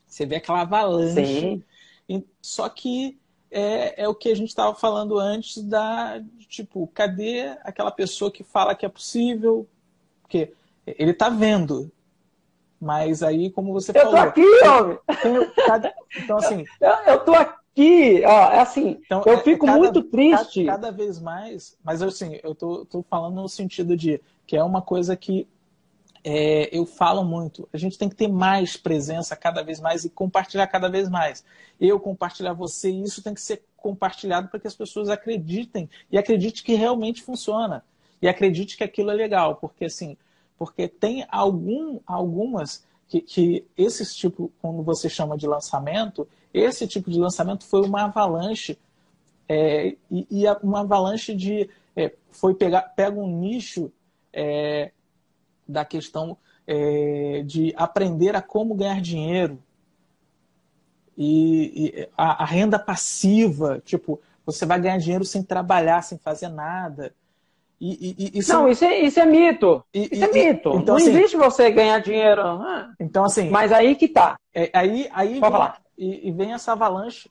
você vê aquela avalanche. Sim. Só que é, é o que a gente estava falando antes da tipo, cadê aquela pessoa que fala que é possível? Porque ele está vendo, mas aí, como você eu falou. Eu tô aqui, homem! Então, assim. Eu, eu tô aqui, ó, é assim. Então, eu é, fico cada, muito triste. Cada, cada, vez mais, mas assim, eu tô, tô falando no sentido de que é uma coisa que é, eu falo muito. A gente tem que ter mais presença cada vez mais e compartilhar cada vez mais. Eu compartilhar você, isso tem que ser compartilhado para que as pessoas acreditem e acreditem que realmente funciona e acredite que aquilo é legal, porque assim, porque tem algum, algumas que, que esse tipo, quando você chama de lançamento, esse tipo de lançamento foi uma avalanche é, e, e, uma avalanche de é, foi pegar pega um nicho é, da questão é, de aprender a como ganhar dinheiro e, e a, a, renda passiva, tipo, você vai ganhar dinheiro sem trabalhar, sem fazer nada. E, e, isso não, isso é, isso é mito. isso é mito. Então, não assim, existe você ganhar dinheiro. Ah, então, assim. Mas aí que tá. É, aí, aí Pode vem, falar. E, vem essa avalanche.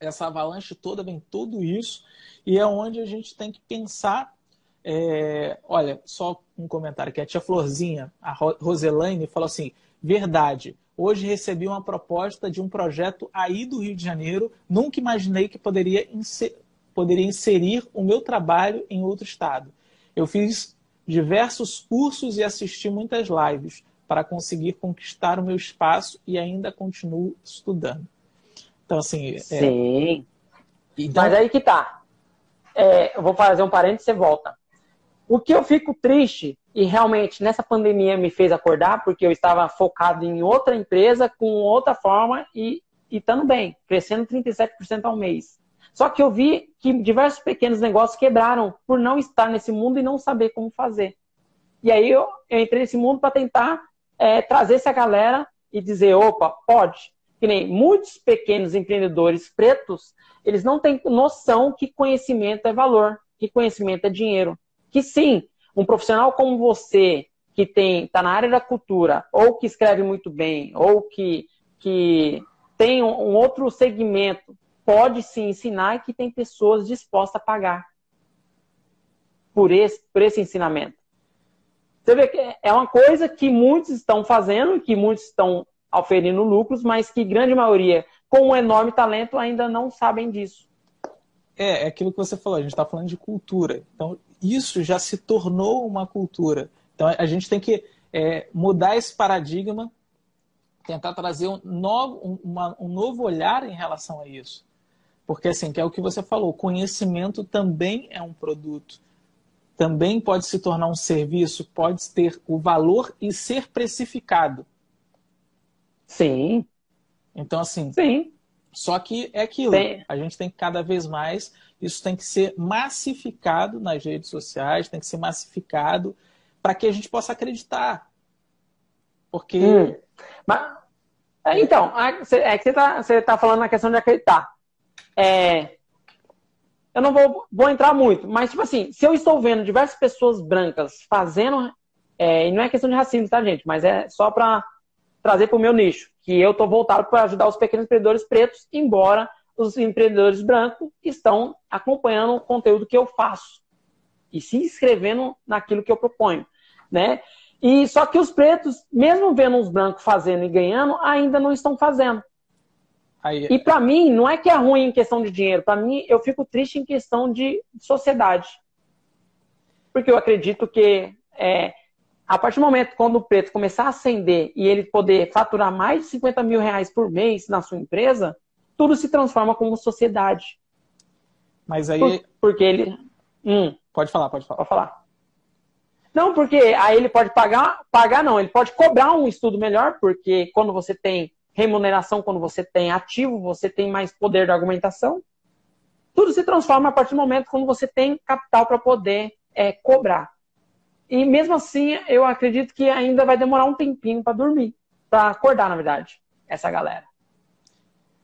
Essa avalanche toda, vem tudo isso. E é onde a gente tem que pensar. É, olha, só um comentário que a tia Florzinha, a Roselaine, falou assim: verdade. Hoje recebi uma proposta de um projeto aí do Rio de Janeiro. Nunca imaginei que poderia, inser... poderia inserir o meu trabalho em outro estado. Eu fiz diversos cursos e assisti muitas lives para conseguir conquistar o meu espaço e ainda continuo estudando. Então, assim. É... Sim. Então... Mas aí que tá. É, eu vou fazer um parênteses e você volta. O que eu fico triste e realmente nessa pandemia me fez acordar, porque eu estava focado em outra empresa, com outra forma e estando bem, crescendo 37% ao mês. Só que eu vi que diversos pequenos negócios quebraram por não estar nesse mundo e não saber como fazer. E aí eu, eu entrei nesse mundo para tentar é, trazer essa galera e dizer, opa, pode. Que nem muitos pequenos empreendedores pretos, eles não têm noção que conhecimento é valor, que conhecimento é dinheiro. Que sim, um profissional como você, que tem está na área da cultura, ou que escreve muito bem, ou que, que tem um, outro segmento, pode se ensinar e que tem pessoas dispostas a pagar por esse, por esse ensinamento. Você vê que é uma coisa que muitos estão fazendo, que muitos estão oferindo lucros, mas que grande maioria, com um enorme talento, ainda não sabem disso. É, é aquilo que você falou, a gente está falando de cultura. Então, isso já se tornou uma cultura. Então a gente tem que é, mudar esse paradigma, tentar trazer um novo, um, uma, um novo olhar em relação a isso. Porque, assim, que é o que você falou, conhecimento também é um produto. Também pode se tornar um serviço, pode ter o valor e ser precificado. Sim. Então, assim. Sim. Só que é aquilo. Sim. A gente tem que cada vez mais isso tem que ser massificado nas redes sociais, tem que ser massificado para que a gente possa acreditar. Porque. Hum. Mas, é, então, é que você está tá falando na questão de acreditar. É, eu não vou, vou entrar muito, mas, tipo assim, se eu estou vendo diversas pessoas brancas fazendo. É, e não é questão de racismo, tá, gente? Mas é só para trazer para o meu nicho, que eu estou voltado para ajudar os pequenos empreendedores pretos, embora os empreendedores brancos estão acompanhando o conteúdo que eu faço e se inscrevendo naquilo que eu proponho, né? E só que os pretos, mesmo vendo os brancos fazendo e ganhando, ainda não estão fazendo. Aí... E para mim, não é que é ruim em questão de dinheiro. Para mim, eu fico triste em questão de sociedade. Porque eu acredito que é, a partir do momento quando o preto começar a ascender e ele poder faturar mais de 50 mil reais por mês na sua empresa, tudo se transforma como sociedade. Mas aí. Por, porque ele. Hum, pode falar, pode falar. Pode falar. Não, porque aí ele pode pagar, pagar não, ele pode cobrar um estudo melhor, porque quando você tem remuneração, quando você tem ativo, você tem mais poder de argumentação. Tudo se transforma a partir do momento quando você tem capital para poder é, cobrar. E mesmo assim, eu acredito que ainda vai demorar um tempinho para dormir, para acordar, na verdade, essa galera.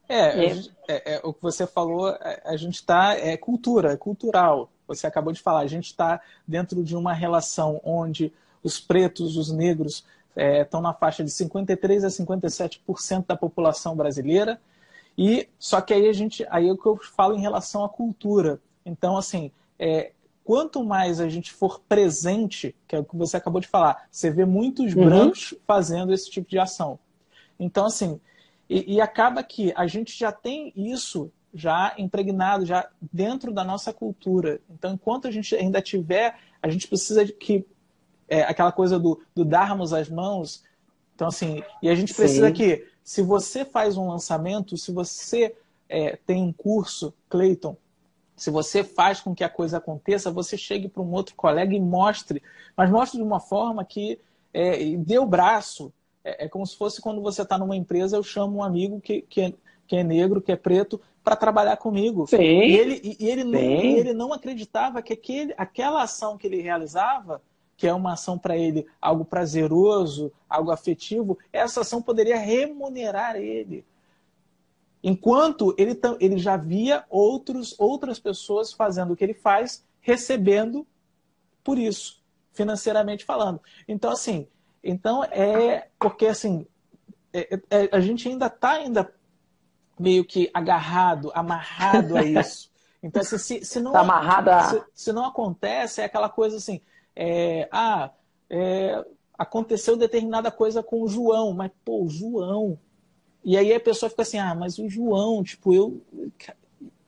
É, é, é, o que você falou, é, a gente está. É cultura, é cultural. Você acabou de falar, a gente está dentro de uma relação onde os pretos, os negros, é, estão na faixa de 53% a 57% da população brasileira. E só que aí a gente, aí é o que eu falo em relação à cultura. Então, assim, é, quanto mais a gente for presente, que é o que você acabou de falar, você vê muitos uhum. brancos fazendo esse tipo de ação. Então, assim, e, e, acaba que a gente já tem isso já impregnado, já dentro da nossa cultura. Então, enquanto a gente ainda tiver, a gente precisa que é, aquela coisa do, do darmos as mãos. Então, assim, e a gente precisa Sim. que, se você faz um lançamento, se você é, tem um curso, Clayton, se você faz com que a coisa aconteça, você chegue para um outro colega e mostre, mas mostre de uma forma que é, dê o braço. É, é como se fosse quando você está numa empresa, eu chamo um amigo que, que, é, que é negro, que é preto, para trabalhar comigo. Sim. E ele, e ele, não, ele não acreditava que aquele, aquela ação que ele realizava, que é uma ação para ele algo prazeroso, algo afetivo, essa ação poderia remunerar ele. Enquanto ele, ele já via outros, outras pessoas fazendo o que ele faz, recebendo por isso, financeiramente falando. Então, assim, então é porque assim, é, é, a gente ainda está ainda meio que agarrado, amarrado a isso. Então, assim, se, se, não, tá amarrada... se, se, não acontece, é aquela coisa assim, é, ah, é, aconteceu determinada coisa com o João, mas, pô, o João. E aí a pessoa fica assim, ah, mas o João, tipo, eu.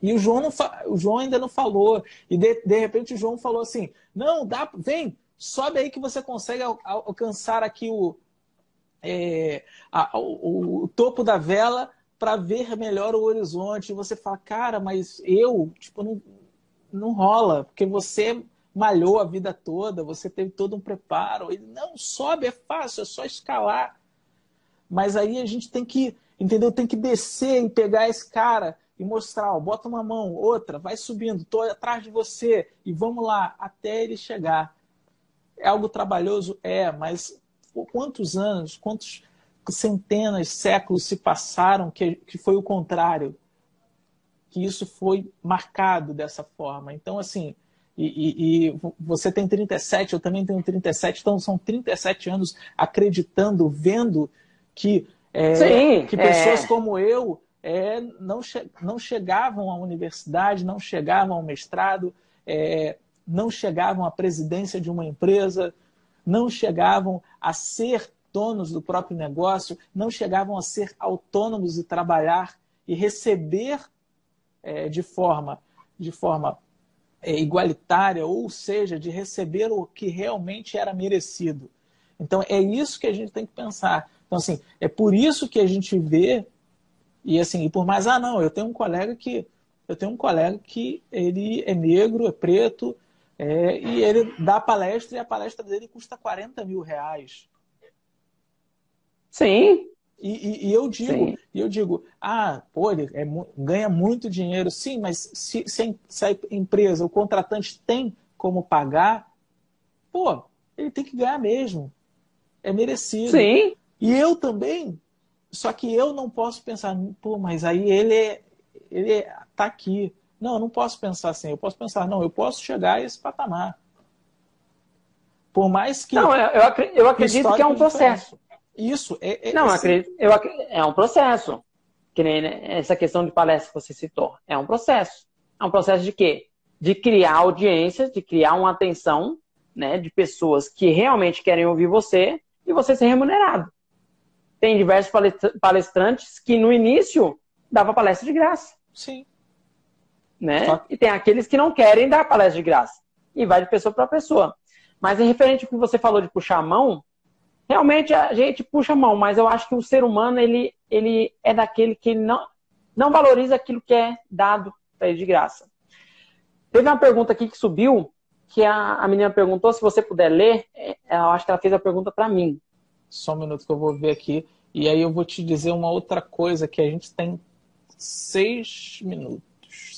E o João, não fa... o João ainda não falou. E de, de repente o João falou assim: não, dá, vem, sobe aí que você consegue al alcançar aqui o, é, a, o, o, topo da vela para ver melhor o horizonte. E você fala, cara, mas eu, tipo, não, não rola, porque você malhou a vida toda, você teve todo um preparo. Ele, não, sobe, é fácil, é só escalar. Mas aí a gente tem que, entendeu? Tem que descer e pegar esse cara e mostrar, ó, bota uma mão, outra, vai subindo, tô atrás de você e vamos lá até ele chegar. É algo trabalhoso? É, mas quantos anos, quantos centenas, séculos se passaram que, que foi o contrário, que isso foi marcado dessa forma. Então, assim, e, e, e, você tem 37, eu também tenho 37, então são 37 anos acreditando, vendo que, é, Sim, que pessoas é... como eu é, não, che não chegavam à universidade, não chegavam ao mestrado, é, não chegavam à presidência de uma empresa, não chegavam a ser donos do próprio negócio, não chegavam a ser autônomos e trabalhar e receber é, de forma, de forma igualitária, ou seja, de receber o que realmente era merecido. Então é isso que a gente tem que pensar. Então, assim, é por isso que a gente vê, e assim, e por mais, ah, não, eu tenho um colega que. Eu tenho um colega que ele é negro, é preto, é, e ele dá palestra e a palestra dele custa 40 mil reais. Sim. E, e, e eu digo, eu digo, ah, pô, ele é, ganha muito dinheiro, sim, mas se, se, se, a empresa, o contratante tem como pagar, pô, ele tem que ganhar mesmo. É merecido. Sim. E eu também. Só que eu não posso pensar, pô, mas aí ele é, ele é, tá aqui. Não, eu não posso pensar assim. Eu posso pensar, não, eu posso chegar a esse patamar. Por mais que. Não, eu, eu acredito que é um processo. Isso, é, é Não, assim... acredito, eu, é um processo. Que nem né, essa questão de palestra que você citou. É um processo. É um processo de quê? De criar audiências, de criar uma atenção né, de pessoas que realmente querem ouvir você e você ser remunerado. Tem diversos palestrantes que no início dava palestra de graça. Sim. Né? Só... E tem aqueles que não querem dar palestra de graça. E vai de pessoa para pessoa. Mas em referente ao que você falou de puxar a mão, realmente a gente puxa a mão, mas eu acho que o ser humano ele, ele é daquele que não, não valoriza aquilo que é dado para ele de graça. Teve uma pergunta aqui que subiu, que a, a menina perguntou, se você puder ler, é, eu acho que ela fez a pergunta para mim. Só um minuto que eu vou ver aqui. E aí eu vou te dizer uma outra coisa que a gente tem seis minutos.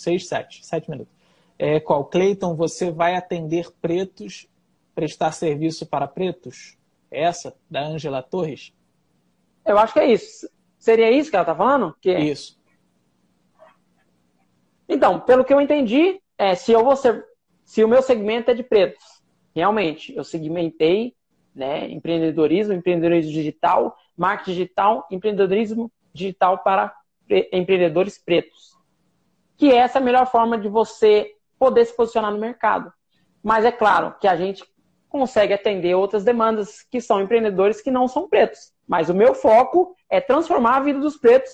Seis, sete. Sete minutos. É, qual? Cleiton, você vai atender pretos, prestar serviço para pretos? Essa, da Angela Torres? Eu acho que é isso. Seria isso que ela está falando? Que... Isso. Então, pelo que eu entendi, é, se eu vou ser, se o meu segmento é de pretos, realmente, eu segmentei né, empreendedorismo, empreendedorismo digital, marketing digital, empreendedorismo digital para empreendedores pretos. Que essa é a melhor forma de você poder se posicionar no mercado. Mas é claro que a gente consegue atender outras demandas que são empreendedores que não são pretos. Mas o meu foco é transformar a vida dos pretos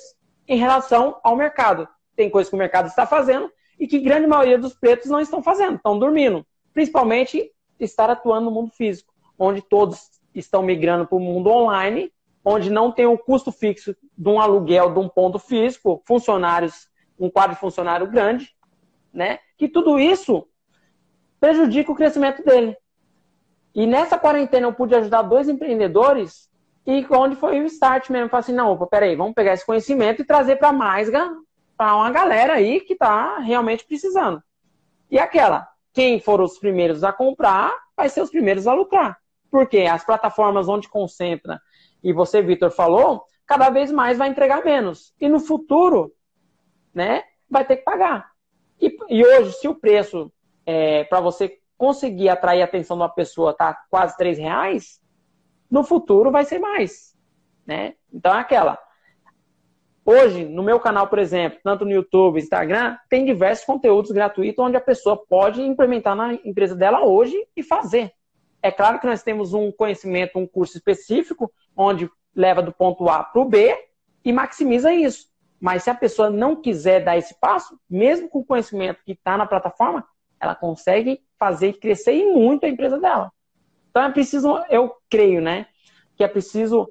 em relação ao mercado. Tem coisas que o mercado está fazendo e que grande maioria dos pretos não estão fazendo, estão dormindo. Principalmente estar atuando no mundo físico, onde todos estão migrando para o mundo online, onde não tem o custo fixo de um aluguel de um ponto físico, funcionários, um quadro de funcionário grande, né? Que tudo isso prejudica o crescimento dele. E nessa quarentena eu pude ajudar dois empreendedores e onde foi o start mesmo. Falei assim, não, opa, peraí, vamos pegar esse conhecimento e trazer para mais, para uma galera aí que está realmente precisando. E aquela, quem for os primeiros a comprar, vai ser os primeiros a lucrar. Porque as plataformas onde concentra, e você, Vitor, falou, cada vez mais vai entregar menos. E no futuro, né, vai ter que pagar. E, e hoje, se o preço é, para você conseguir atrair a atenção de uma pessoa tá quase três reais, no futuro vai ser mais, né? Então é aquela. Hoje, no meu canal, por exemplo, tanto no YouTube, Instagram, tem diversos conteúdos gratuitos onde a pessoa pode implementar na empresa dela hoje e fazer. É claro que nós temos um conhecimento, um curso específico, onde leva do ponto A para o B e maximiza isso. Mas se a pessoa não quiser dar esse passo, mesmo com o conhecimento que está na plataforma, ela consegue fazer crescer e muito a empresa dela. Então é preciso, eu creio, né, que é preciso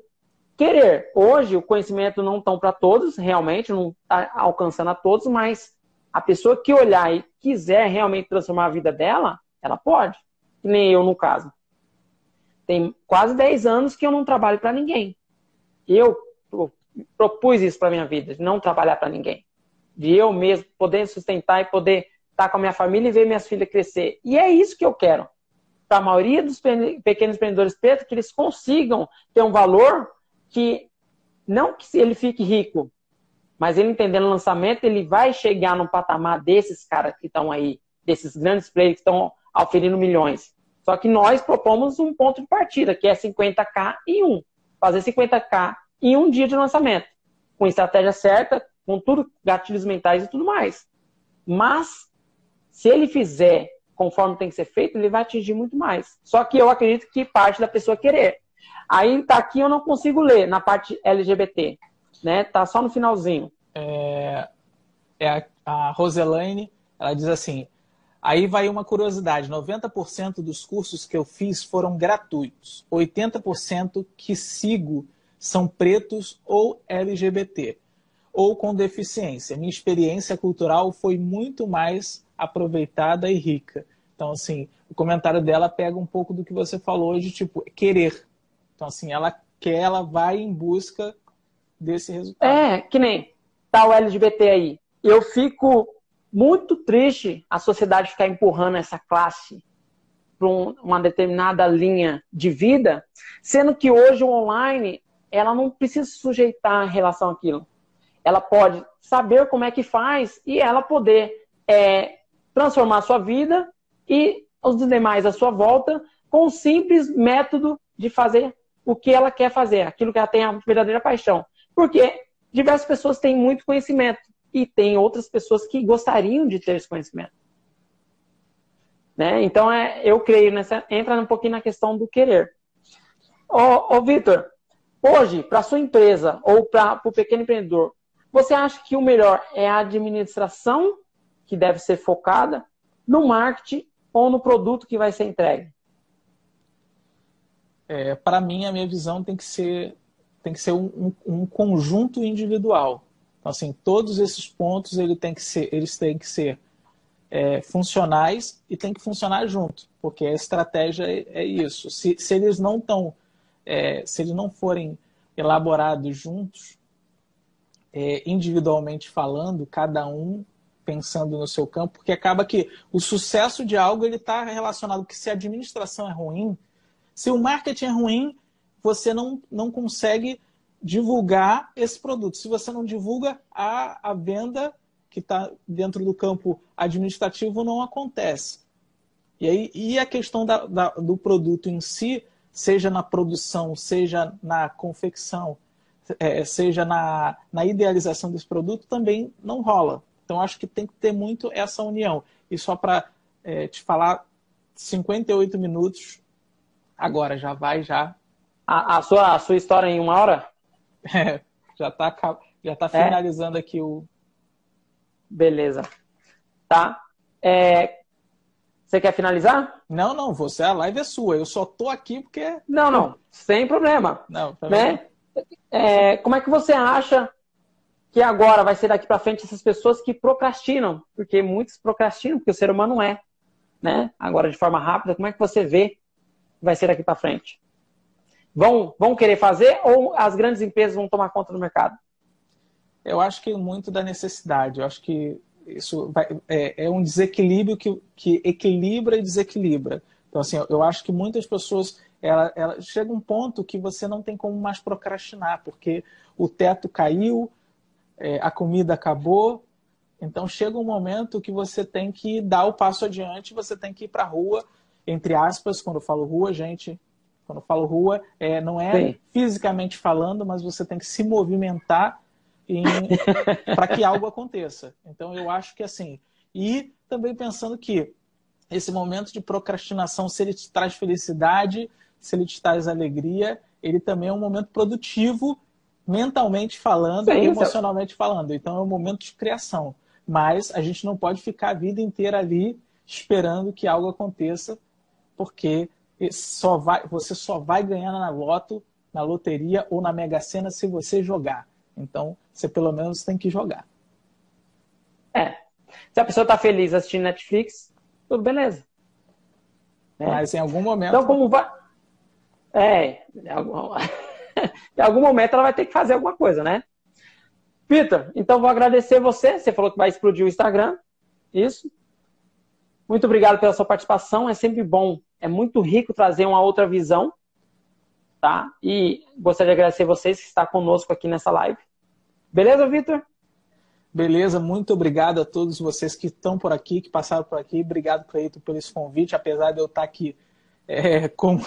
querer. Hoje o conhecimento não estão para todos, realmente não está alcançando a todos, mas a pessoa que olhar e quiser realmente transformar a vida dela, ela pode. Que nem eu no caso. Tem quase 10 anos que eu não trabalho para ninguém. Eu propus isso para minha vida, de não trabalhar para ninguém. De eu mesmo poder sustentar e poder estar com a minha família e ver minhas filhas crescer. E é isso que eu quero para a maioria dos pequenos empreendedores pretos que eles consigam ter um valor que não que ele fique rico, mas ele entendendo o lançamento, ele vai chegar no patamar desses caras que estão aí, desses grandes players que estão oferindo milhões. Só que nós propomos um ponto de partida, que é 50k em um. Fazer 50k em um dia de lançamento. Com estratégia certa, com tudo, gatilhos mentais e tudo mais. Mas, se ele fizer conforme tem que ser feito, ele vai atingir muito mais. Só que eu acredito que parte da pessoa querer. Aí tá aqui eu não consigo ler na parte LGBT, né? Tá só no finalzinho. É, é a, a Roselaine, ela diz assim: aí vai uma curiosidade: 90% dos cursos que eu fiz foram gratuitos, 80% que sigo são pretos ou LGBT ou com deficiência. Minha experiência cultural foi muito mais aproveitada e rica. Então, assim, o comentário dela pega um pouco do que você falou de, tipo, querer. Então, assim, ela quer, ela vai em busca desse resultado. É, que nem tá o LGBT aí. Eu fico muito triste a sociedade ficar empurrando essa classe para uma determinada linha de vida, sendo que hoje o online ela não precisa se sujeitar em relação àquilo. Ela pode saber como é que faz e ela poder é, transformar a sua vida e os demais à sua volta com um simples método de fazer o que ela quer fazer, aquilo que ela tem a verdadeira paixão. Porque diversas pessoas têm muito conhecimento e tem outras pessoas que gostariam de ter esse conhecimento. Né? Então, é, eu creio nessa. Entra um pouquinho na questão do querer. Ô, ô Vitor, hoje, para sua empresa ou para o pequeno empreendedor, você acha que o melhor é a administração que deve ser focada no marketing ou no produto que vai ser entregue? É, Para mim, a minha visão tem que ser, tem que ser um, um, conjunto individual. Então, assim, todos esses pontos ele tem que ser, eles têm que ser é, funcionais e tem que funcionar junto, porque a estratégia é, é isso. Se, se eles não estão, é, se eles não forem elaborados juntos, é, individualmente falando, cada um pensando no seu campo, porque acaba que o sucesso de algo ele está relacionado que se a administração é ruim, se o marketing é ruim, você não, não consegue divulgar esse produto. Se você não divulga, a, a venda que está dentro do campo administrativo não acontece. E, aí, e a questão da, da, do produto em si, seja na produção, seja na confecção, é, seja na, na idealização desse produto, também não rola. Então, acho que tem que ter muito essa união. E só para é, te falar, 58 minutos, agora já vai já. A, a, sua, a sua história em uma hora? É, já está já tá é? finalizando é? aqui o. Beleza. Tá. É, você quer finalizar? Não, não, você, a live é sua. Eu só tô aqui porque. Não, não, sem problema. Não, tá né? É, como é que você acha que agora vai ser daqui para frente essas pessoas que procrastinam? Porque muitos procrastinam, porque o ser humano é. Né? Agora, de forma rápida, como é que você vê que vai ser daqui para frente? Vão, vão querer fazer ou as grandes empresas vão tomar conta do mercado? Eu acho que muito da necessidade. Eu acho que isso vai, é, é, um desequilíbrio que, que equilibra e desequilibra. Então, assim, eu acho que muitas pessoas ela, ela chega um ponto que você não tem como mais procrastinar, porque o teto caiu, é, a comida acabou. Então chega um momento que você tem que dar o passo adiante, você tem que ir para a rua, entre aspas, quando eu falo rua, gente, quando eu falo rua, é, não é Sim. fisicamente falando, mas você tem que se movimentar para que algo aconteça. Então eu acho que assim, e também pensando que esse momento de procrastinação, se ele te traz felicidade, se ele te traz alegria, ele também é um momento produtivo, mentalmente falando Sim, e emocionalmente falando. Então é um momento de criação. Mas a gente não pode ficar a vida inteira ali esperando que algo aconteça, porque só vai, você só vai ganhar na loto, na loteria ou na Mega Sena se você jogar. Então, você pelo menos tem que jogar. É. Se a pessoa está feliz assistindo Netflix, tudo beleza. É. Mas em algum momento. Então, como vai. É, em algum... momento ela vai ter que fazer alguma coisa, né? Peter, então vou agradecer você. Você falou que vai explodir o Instagram. Isso. Muito obrigado pela sua participação. É sempre bom, é muito rico trazer uma outra visão. Tá? E gostaria de agradecer vocês que estão conosco aqui nessa live. Beleza, Vitor? Beleza, muito obrigado a todos vocês que estão por aqui, que passaram por aqui. Obrigado, Cleito, por esse convite, apesar de eu estar aqui é, como,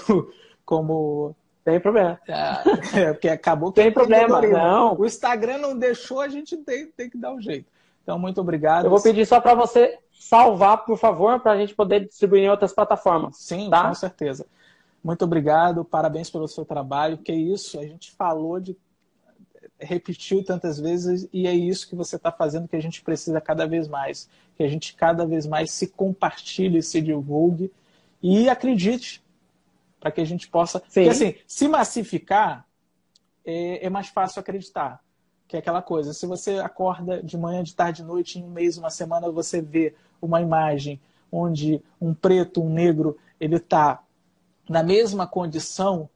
como tem problema. É, é, porque acabou que. Tem problema, não. O Instagram não deixou, a gente tem, tem que dar um jeito. Então, muito obrigado. Eu vou pedir só para você salvar, por favor, para a gente poder distribuir em outras plataformas. Sim, tá? com certeza. Muito obrigado, parabéns pelo seu trabalho. Que é isso, a gente falou de. repetiu tantas vezes e é isso que você está fazendo que a gente precisa cada vez mais. Que a gente cada vez mais se compartilhe, se divulgue e acredite para que a gente possa. Sim. Porque assim, se massificar, é, é, mais fácil acreditar. Que é aquela coisa, se você acorda de manhã, de tarde, de noite, em um mês, uma semana, você vê uma imagem onde um preto, um negro, ele está na mesma condição,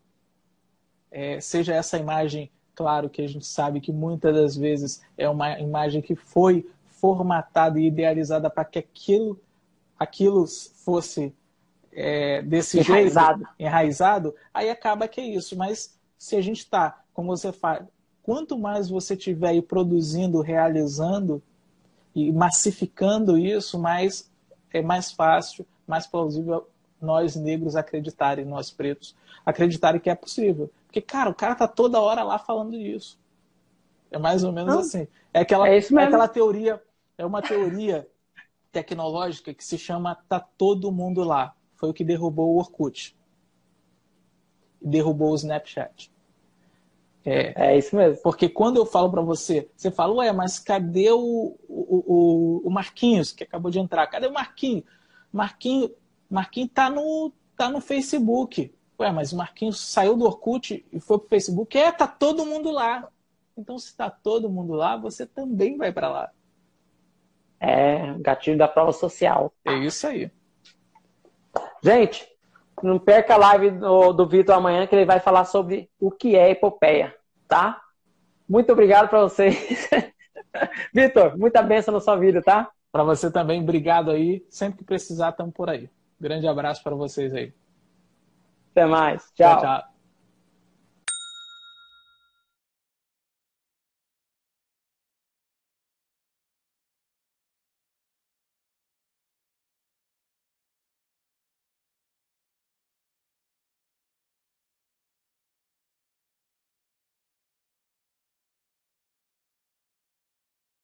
é, seja essa imagem, claro que a gente sabe que muitas das vezes é uma imagem que foi formatada e idealizada para que aquilo, aquilo fosse é, desse enraizado. jeito, enraizado, aí acaba que é isso. Mas se a gente está, como você faz, quanto mais você tiver aí produzindo, realizando e massificando isso, mais é mais fácil, mais plausível nós negros acreditarem, nós pretos acreditarem que é possível. Porque, cara, o cara tá toda hora lá falando isso. É mais ou menos Não, assim. É aquela, é, é aquela teoria, é uma teoria tecnológica que se chama tá todo mundo lá foi o que derrubou o Orkut. Derrubou o Snapchat. É, é isso mesmo. Porque quando eu falo para você, você fala, ué, mas cadê o, o, o, Marquinhos, que acabou de entrar? Cadê o Marquinhos? Marquinhos, Marquinhos tá no, tá no Facebook. Ué, mas o Marquinhos saiu do Orkut e foi pro Facebook. É, tá todo mundo lá. Então, se tá todo mundo lá, você também vai para lá. É, gatilho da prova social. É isso aí. Gente, não perca a live do, do Vitor amanhã, que ele vai falar sobre o que é epopeia, tá? Muito obrigado para vocês. Vitor, muita bênção na sua vida, tá? Para você também, obrigado aí. Sempre que precisar, estamos por aí. Grande abraço para vocês aí. Até mais. tchau. tchau, tchau.